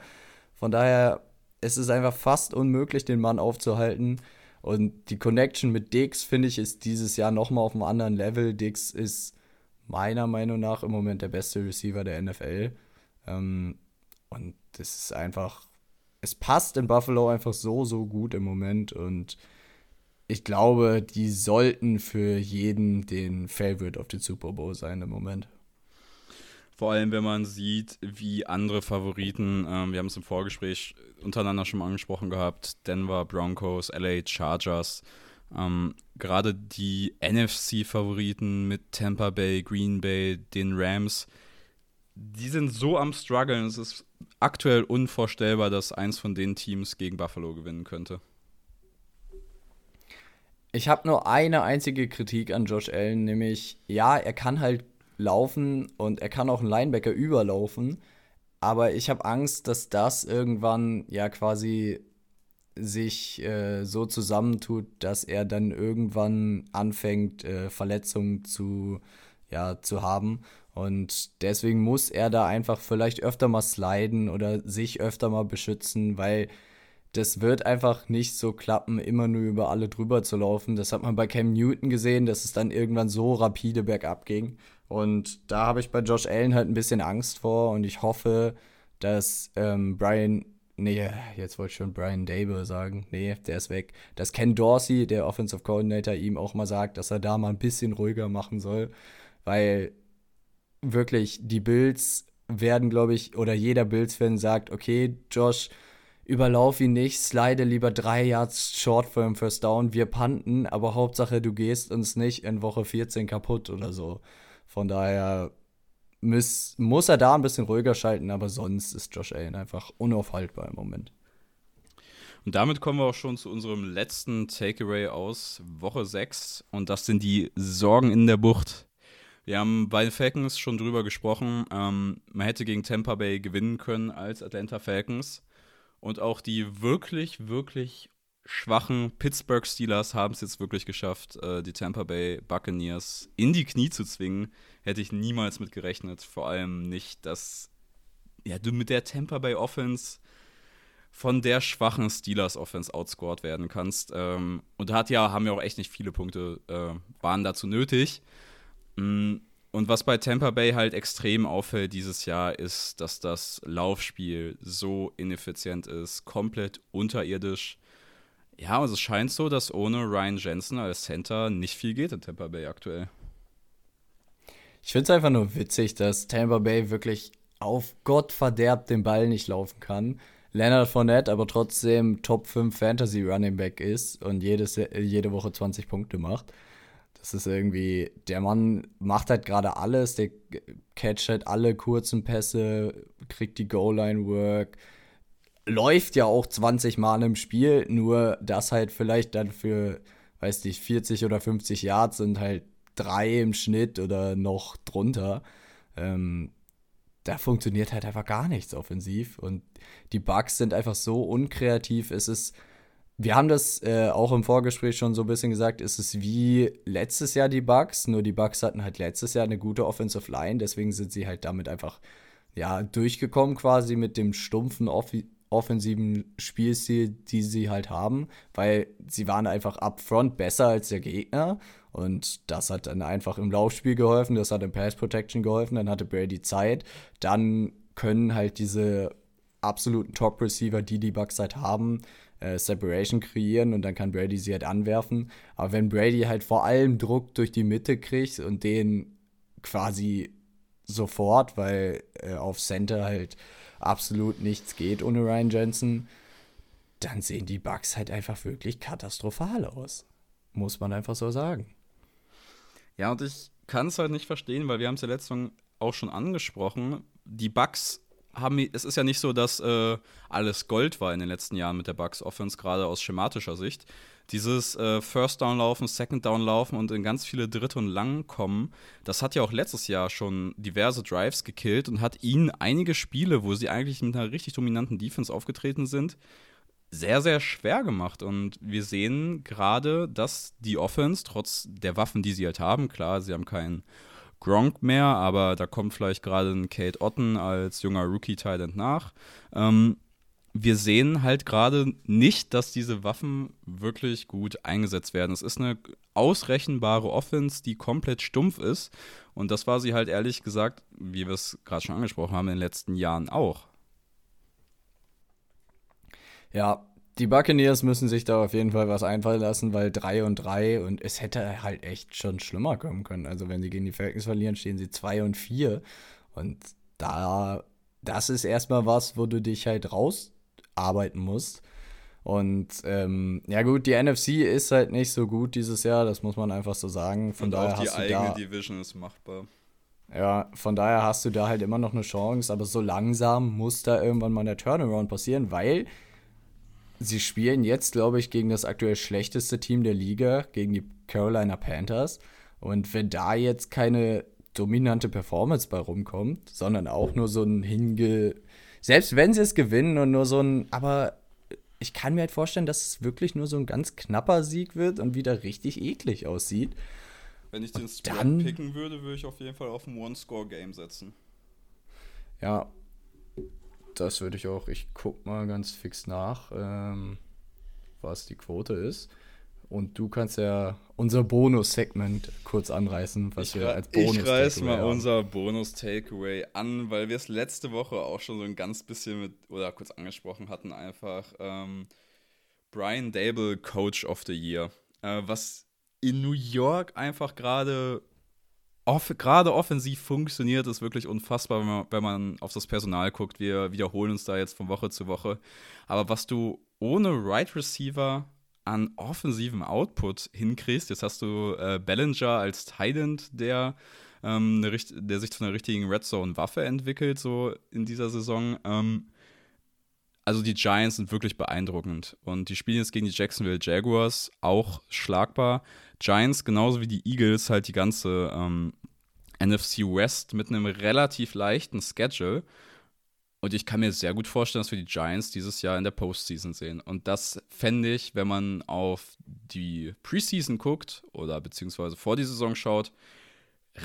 Von daher ist es einfach fast unmöglich, den Mann aufzuhalten. Und die Connection mit Dix, finde ich, ist dieses Jahr nochmal auf einem anderen Level. Dix ist meiner Meinung nach im Moment der beste Receiver der NFL. Ähm, und das ist einfach, es passt in Buffalo einfach so, so gut im Moment. Und ich glaube, die sollten für jeden den Favorite auf den Super Bowl sein im Moment. Vor allem, wenn man sieht, wie andere Favoriten, ähm, wir haben es im Vorgespräch untereinander schon mal angesprochen gehabt, Denver Broncos, LA Chargers, ähm, gerade die NFC-Favoriten mit Tampa Bay, Green Bay, den Rams, die sind so am struggeln. Es ist aktuell unvorstellbar, dass eins von den Teams gegen Buffalo gewinnen könnte. Ich habe nur eine einzige Kritik an Josh Allen, nämlich ja, er kann halt laufen und er kann auch einen Linebacker überlaufen. Aber ich habe Angst, dass das irgendwann ja quasi sich äh, so zusammentut, dass er dann irgendwann anfängt, äh, Verletzungen zu, ja, zu haben. Und deswegen muss er da einfach vielleicht öfter mal sliden oder sich öfter mal beschützen, weil das wird einfach nicht so klappen, immer nur über alle drüber zu laufen. Das hat man bei Cam Newton gesehen, dass es dann irgendwann so rapide bergab ging. Und da habe ich bei Josh Allen halt ein bisschen Angst vor und ich hoffe, dass ähm, Brian, nee, jetzt wollte ich schon Brian Dable sagen, nee, der ist weg, dass Ken Dorsey, der Offensive Coordinator, ihm auch mal sagt, dass er da mal ein bisschen ruhiger machen soll, weil wirklich die Bills werden, glaube ich, oder jeder Bills-Fan sagt, okay, Josh, überlauf ihn nicht, slide lieber drei Yards short für den First Down, wir panten, aber Hauptsache, du gehst uns nicht in Woche 14 kaputt oder so. Von daher muss, muss er da ein bisschen ruhiger schalten, aber sonst ist Josh Allen einfach unaufhaltbar im Moment. Und damit kommen wir auch schon zu unserem letzten Takeaway aus Woche 6 und das sind die Sorgen in der Bucht. Wir haben bei den Falcons schon drüber gesprochen. Ähm, man hätte gegen Tampa Bay gewinnen können als Atlanta Falcons. Und auch die wirklich, wirklich schwachen Pittsburgh Steelers haben es jetzt wirklich geschafft, äh, die Tampa Bay Buccaneers in die Knie zu zwingen. Hätte ich niemals mit gerechnet. Vor allem nicht, dass ja, du mit der Tampa Bay Offense von der schwachen Steelers Offense outscored werden kannst. Ähm, und hat ja, haben ja auch echt nicht viele Punkte, äh, waren dazu nötig. Mm, und was bei Tampa Bay halt extrem auffällt dieses Jahr, ist, dass das Laufspiel so ineffizient ist, komplett unterirdisch. Ja, und es scheint so, dass ohne Ryan Jensen als Center nicht viel geht in Tampa Bay aktuell. Ich finde es einfach nur witzig, dass Tampa Bay wirklich auf Gott verderbt den Ball nicht laufen kann. Leonard Fournette aber trotzdem Top 5 Fantasy Running Back ist und jedes, jede Woche 20 Punkte macht. Das ist irgendwie, der Mann macht halt gerade alles, der catcht halt alle kurzen Pässe, kriegt die Goal-Line-Work, läuft ja auch 20 Mal im Spiel, nur das halt vielleicht dann für, weiß nicht, 40 oder 50 Yards sind halt drei im Schnitt oder noch drunter. Ähm, da funktioniert halt einfach gar nichts offensiv und die Bugs sind einfach so unkreativ. Es ist, wir haben das äh, auch im Vorgespräch schon so ein bisschen gesagt, es ist wie letztes Jahr die Bugs, nur die Bugs hatten halt letztes Jahr eine gute Offensive Line, deswegen sind sie halt damit einfach ja durchgekommen quasi mit dem stumpfen Offi offensiven Spielstil, die sie halt haben, weil sie waren einfach upfront besser als der Gegner und das hat dann einfach im Laufspiel geholfen, das hat im Pass Protection geholfen, dann hatte Brady Zeit, dann können halt diese absoluten Top-Receiver, die die Bucks halt haben, äh, Separation kreieren und dann kann Brady sie halt anwerfen. Aber wenn Brady halt vor allem Druck durch die Mitte kriegt und den quasi sofort, weil äh, auf Center halt absolut nichts geht ohne Ryan Jensen, dann sehen die Bucks halt einfach wirklich katastrophal aus. Muss man einfach so sagen. Ja, und ich kann es halt nicht verstehen, weil wir haben es ja letztens auch schon angesprochen. Die Bucks haben, es ist ja nicht so, dass äh, alles Gold war in den letzten Jahren mit der Bucks Offense, gerade aus schematischer Sicht. Dieses äh, First Down laufen, Second Down laufen und in ganz viele Dritte und Lang kommen, das hat ja auch letztes Jahr schon diverse Drives gekillt und hat ihnen einige Spiele, wo sie eigentlich mit einer richtig dominanten Defense aufgetreten sind, sehr, sehr schwer gemacht. Und wir sehen gerade, dass die Offense, trotz der Waffen, die sie halt haben, klar, sie haben keinen Gronk mehr, aber da kommt vielleicht gerade ein Kate Otten als junger Rookie-Talent nach. Ähm, wir sehen halt gerade nicht, dass diese Waffen wirklich gut eingesetzt werden. Es ist eine ausrechenbare Offense, die komplett stumpf ist. Und das war sie halt ehrlich gesagt, wie wir es gerade schon angesprochen haben, in den letzten Jahren auch. Ja, die Buccaneers müssen sich da auf jeden Fall was einfallen lassen, weil 3 und 3 und es hätte halt echt schon schlimmer kommen können. Also wenn sie gegen die Falcons verlieren, stehen sie 2 und 4 und da das ist erstmal was, wo du dich halt rausarbeiten musst. Und ähm, ja gut, die NFC ist halt nicht so gut dieses Jahr, das muss man einfach so sagen. Von und daher auch die hast eigene du da, Division ist machbar. Ja, von daher hast du da halt immer noch eine Chance, aber so langsam muss da irgendwann mal der Turnaround passieren, weil sie spielen jetzt, glaube ich, gegen das aktuell schlechteste Team der Liga, gegen die Carolina Panthers. Und wenn da jetzt keine dominante Performance bei rumkommt, sondern auch nur so ein hinge. Selbst wenn sie es gewinnen und nur so ein. Aber ich kann mir halt vorstellen, dass es wirklich nur so ein ganz knapper Sieg wird und wieder richtig eklig aussieht. Wenn ich den Spread picken würde, würde ich auf jeden Fall auf ein One-Score-Game setzen. Ja, das würde ich auch. Ich guck mal ganz fix nach, ähm, was die Quote ist. Und du kannst ja unser Bonus-Segment kurz anreißen, was wir ra- als Bonus ich reiß mal haben. unser Bonus-Takeaway an, weil wir es letzte Woche auch schon so ein ganz bisschen mit, oder kurz angesprochen hatten, einfach ähm, Brian Dable, Coach of the Year. Äh, was in New York einfach gerade off gerade offensiv funktioniert, ist wirklich unfassbar, wenn man, wenn man auf das Personal guckt. Wir wiederholen uns da jetzt von Woche zu Woche. Aber was du ohne Right Receiver an offensivem Output hinkriegst, jetzt hast du äh, Bellinger als Tident, der, ähm, der sich zu einer richtigen Red Zone-Waffe entwickelt, so in dieser Saison. Ähm, also die Giants sind wirklich beeindruckend. Und die spielen jetzt gegen die Jacksonville Jaguars, auch schlagbar. Giants, genauso wie die Eagles, halt die ganze ähm, NFC West mit einem relativ leichten Schedule. Und ich kann mir sehr gut vorstellen, dass wir die Giants dieses Jahr in der Postseason sehen. Und das fände ich, wenn man auf die Preseason guckt oder beziehungsweise vor die Saison schaut,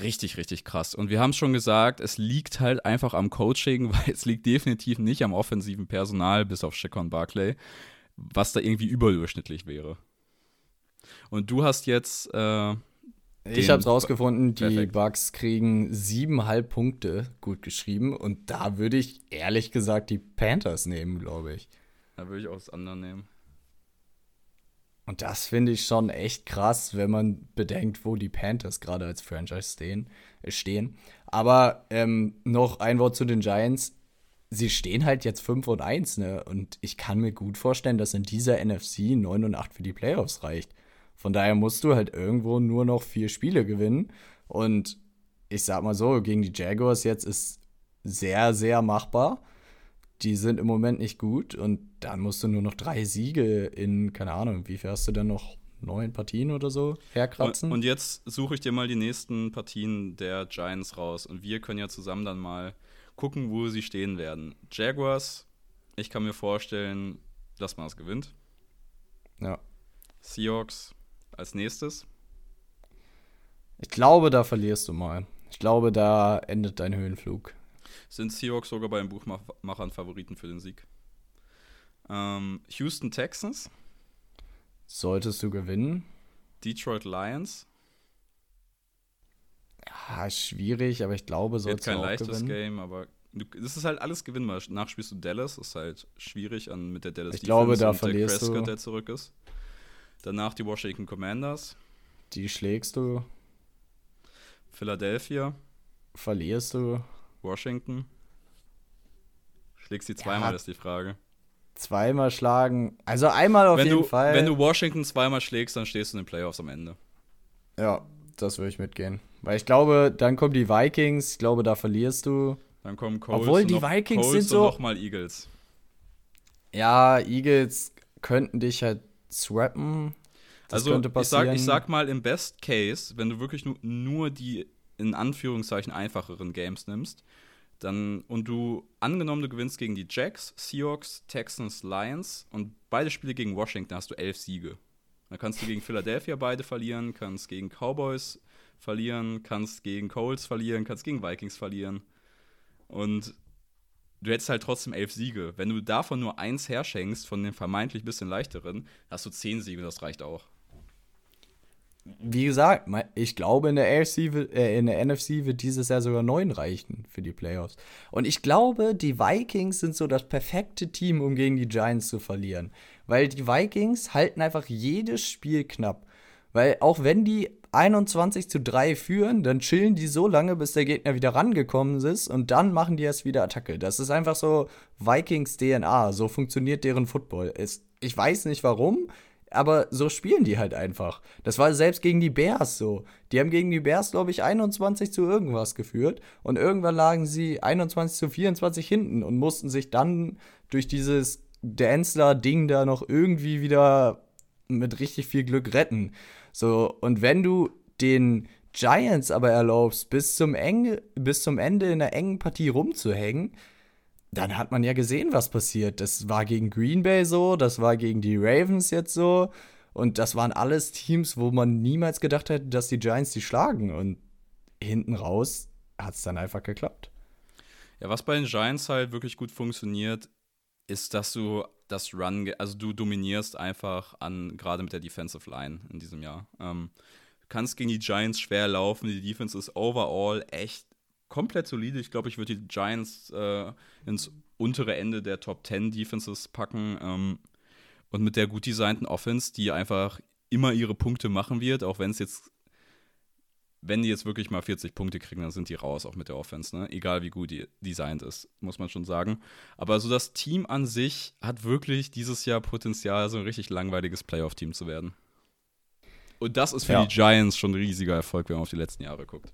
richtig, richtig krass. Und wir haben es schon gesagt, es liegt halt einfach am Coaching, weil es liegt definitiv nicht am offensiven Personal, bis auf Shaquan Barclay, was da irgendwie überdurchschnittlich wäre. Und du hast jetzt äh, Ich habe es rausgefunden, die Perfekt. Bucks kriegen siebeneinhalb Punkte gut geschrieben. Und da würde ich ehrlich gesagt die Panthers nehmen, glaube ich. Da würde ich auch das andere nehmen. Und das finde ich schon echt krass, wenn man bedenkt, wo die Panthers gerade als Franchise stehen. äh, stehen. Aber ähm, noch ein Wort zu den Giants. Sie stehen halt jetzt 5 und 1, ne? Und ich kann mir gut vorstellen, dass in dieser NFC 9 und 8 für die Playoffs reicht. Von daher musst du halt irgendwo nur noch vier Spiele gewinnen. Und ich sag mal so, gegen die Jaguars jetzt ist sehr, sehr machbar. Die sind im Moment nicht gut und dann musst du nur noch drei Siege in, keine Ahnung, wie viel hast du dann noch? Neun Partien oder so herkratzen? Und, und jetzt suche ich dir mal die nächsten Partien der Giants raus. Und wir können ja zusammen dann mal gucken, wo sie stehen werden. Jaguars, ich kann mir vorstellen, dass man es gewinnt. ja. Seahawks als nächstes. Ich glaube, da verlierst du mal. Ich glaube, da endet dein Höhenflug. Sind Seahawks sogar bei den Buchmachern Favoriten für den Sieg. Ähm, Houston Texans, Solltest du gewinnen? Detroit Lions. Ja, schwierig, aber ich glaube, Wird sollst du kein auch leichtes gewinnen. Game, aber das ist halt alles gewinnbar. Danach spielst du Dallas, ist halt schwierig an, mit der Dallas Ich glaube, da und verlierst der Prescott, du. der zurück ist. Danach die Washington Commanders, Die schlägst du, Philadelphia, verlierst du. Washington. Schlägst die zweimal, Ja. ist die Frage. Zweimal schlagen. Also einmal auf wenn jeden du, Fall. Wenn du Washington zweimal schlägst, dann stehst du in den Playoffs am Ende. ja, das würde ich mitgehen. Weil ich glaube, dann kommen die Vikings. Ich glaube, da verlierst du. Dann kommen Colts Obwohl, die noch, Vikings Colts sind und so- nochmal Eagles. Ja, Eagles könnten dich halt swappen. Das also könnte ich passieren. sag, ich sag mal im Best Case, wenn du wirklich nur, nur die in Anführungszeichen einfacheren Games nimmst, dann und du angenommen du gewinnst gegen die Jacks, Seahawks, Texans, Lions und beide Spiele gegen Washington hast du elf Siege. Dann kannst du gegen Philadelphia beide verlieren, kannst gegen Cowboys verlieren, kannst gegen Colts verlieren, kannst gegen Vikings verlieren und du hättest halt trotzdem elf Siege. Wenn du davon nur eins herschenkst, von den vermeintlich bisschen leichteren, hast du zehn Siege, das reicht auch. Wie gesagt, ich glaube, in der, AFC, äh, in der NFC wird dieses Jahr sogar neun reichen für die Playoffs. Und ich glaube, die Vikings sind so das perfekte Team, um gegen die Giants zu verlieren. Weil die Vikings halten einfach jedes Spiel knapp. Weil auch wenn die 21 zu 3 führen, dann chillen die so lange, bis der Gegner wieder rangekommen ist und dann machen die erst wieder Attacke. Das ist einfach so Vikings DNA. So funktioniert deren Football. Ich weiß nicht warum, aber so spielen die halt einfach. Das war selbst gegen die Bears so. Die haben gegen die Bears, glaube ich, 21 zu irgendwas geführt und irgendwann lagen sie 21 zu 24 hinten und mussten sich dann durch dieses Densler-Ding da noch irgendwie wieder mit richtig viel Glück retten. So, und wenn du den Giants aber erlaubst, bis zum, Enge, bis zum Ende in einer engen Partie rumzuhängen, dann hat man ja gesehen, was passiert. Das war gegen Green Bay so, das war gegen die Ravens jetzt so. Und das waren alles Teams, wo man niemals gedacht hätte, dass die Giants die schlagen. Und hinten raus hat es dann einfach geklappt. Ja, was bei den Giants halt wirklich gut funktioniert, ist, dass du das Run, also du dominierst einfach an, gerade mit der Defensive Line in diesem Jahr. Ähm, du kannst gegen die Giants schwer laufen. Die Defense ist overall echt komplett solide. Ich glaube, ich würde die Giants äh, ins untere Ende der Top 10 Defenses packen. Ähm, und mit der gut designten Offense, die einfach immer ihre Punkte machen wird, auch wenn es jetzt wenn die jetzt wirklich mal 40 Punkte kriegen, dann sind die raus, auch mit der Offense, ne? Egal wie gut die designt ist, muss man schon sagen. Aber so das Team an sich hat wirklich dieses Jahr Potenzial, so ein richtig langweiliges Playoff-Team zu werden. Und das ist für Ja. die Giants schon ein riesiger Erfolg, wenn man auf die letzten Jahre guckt.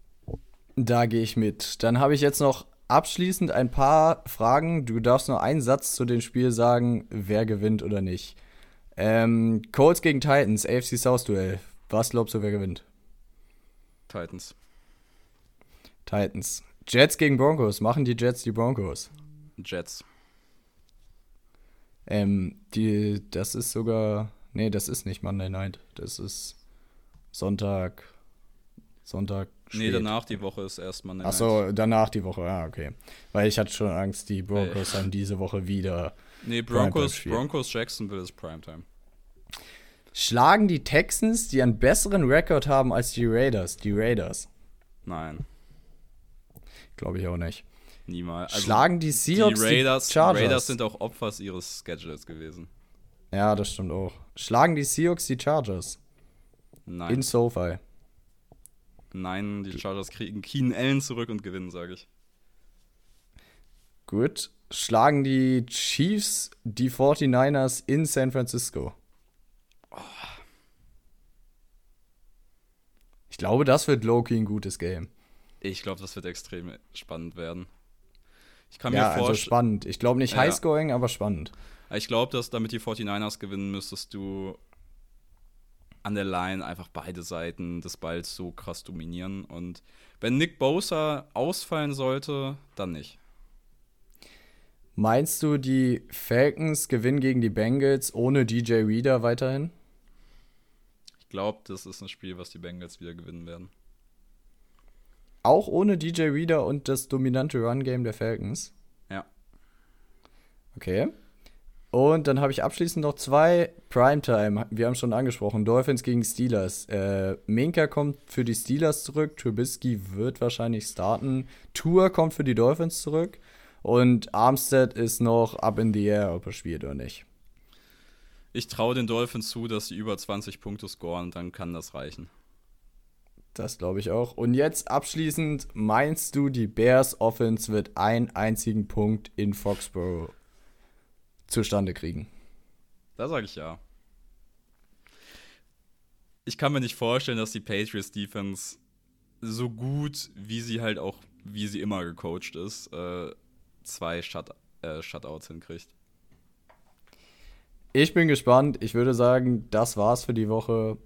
Da gehe ich mit. Dann habe ich jetzt noch abschließend ein paar Fragen. Du darfst nur einen Satz zu dem Spiel sagen, wer gewinnt oder nicht. Ähm, Colts gegen Titans, AFC South Duell. Was glaubst du, wer gewinnt? Titans. Titans. Jets gegen Broncos. Machen die Jets die Broncos? Jets. Ähm, die, das ist sogar. Nee, das ist nicht Monday Night. Das ist Sonntag. Sonntag. Nee, spät. danach die Woche ist erstmal eine Achso, danach die Woche. Ah, okay. Weil ich hatte schon Angst, die Broncos haben diese Woche wieder. Nee, Broncos. Broncos Jacksonville ist Primetime. Schlagen die Texans, die einen besseren Rekord haben als die Raiders, die Raiders? Nein, Glaube ich auch nicht. niemals. Also, Schlagen die die Seahawks Raiders, die Chargers? Raiders sind auch Opfers ihres Schedules gewesen. ja, das stimmt auch. Schlagen die Seahawks die Chargers? Nein. In SoFi. Nein, die Chargers kriegen Keenan Allen zurück und gewinnen, sage ich. Gut. Schlagen die Chiefs die 49ers in San Francisco? Ich glaube, das wird Loki ein gutes Game. Ich glaube, das wird extrem spannend werden. Ich kann Ja, mir also vorstellen, spannend. Ich glaube nicht Ja. Highscoring, aber spannend. ich glaube, dass damit die 49ers gewinnen, müsstest du an der Line einfach beide Seiten des Balls so krass dominieren. Und wenn Nick Bosa ausfallen sollte, dann nicht. Meinst du, die Falcons gewinnen gegen die Bengals ohne DJ Reader weiterhin? Ich glaube, das ist ein Spiel, was die Bengals wieder gewinnen werden. Auch ohne DJ Reader und das dominante Run-Game der Falcons? Ja. Okay. Und dann habe ich abschließend noch zwei Primetime. Wir haben schon angesprochen. Dolphins gegen Steelers. Äh, Minka kommt für die Steelers zurück. Trubisky wird wahrscheinlich starten. Tour kommt für die Dolphins zurück. Und Armstead ist noch up in the air, ob er spielt oder nicht. Ich traue den Dolphins zu, dass sie über 20 Punkte scoren, dann kann das reichen. Das glaube ich auch. Und jetzt abschließend, meinst du, die Bears Offense wird einen einzigen Punkt in Foxborough zustande kriegen? Da sage ich ja. Ich kann mir nicht vorstellen, dass die Patriots Defense so gut, wie sie halt auch, wie sie immer gecoacht ist, äh, zwei Shut äh, Shutouts hinkriegt. Ich bin gespannt. Ich würde sagen, das war's für die Woche.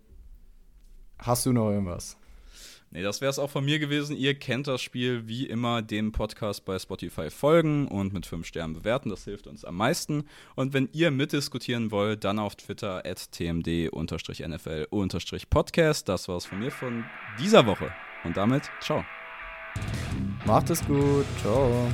Hast du noch irgendwas? Nee, das wäre es auch von mir gewesen. Ihr kennt das Spiel wie immer dem Podcast bei Spotify folgen und mit 5 Sternen bewerten. Das hilft uns am meisten. Und wenn ihr mitdiskutieren wollt, dann auf Twitter at tmd-nfl-podcast. Das war's von mir von dieser Woche. Und damit, ciao. Macht es gut. Ciao.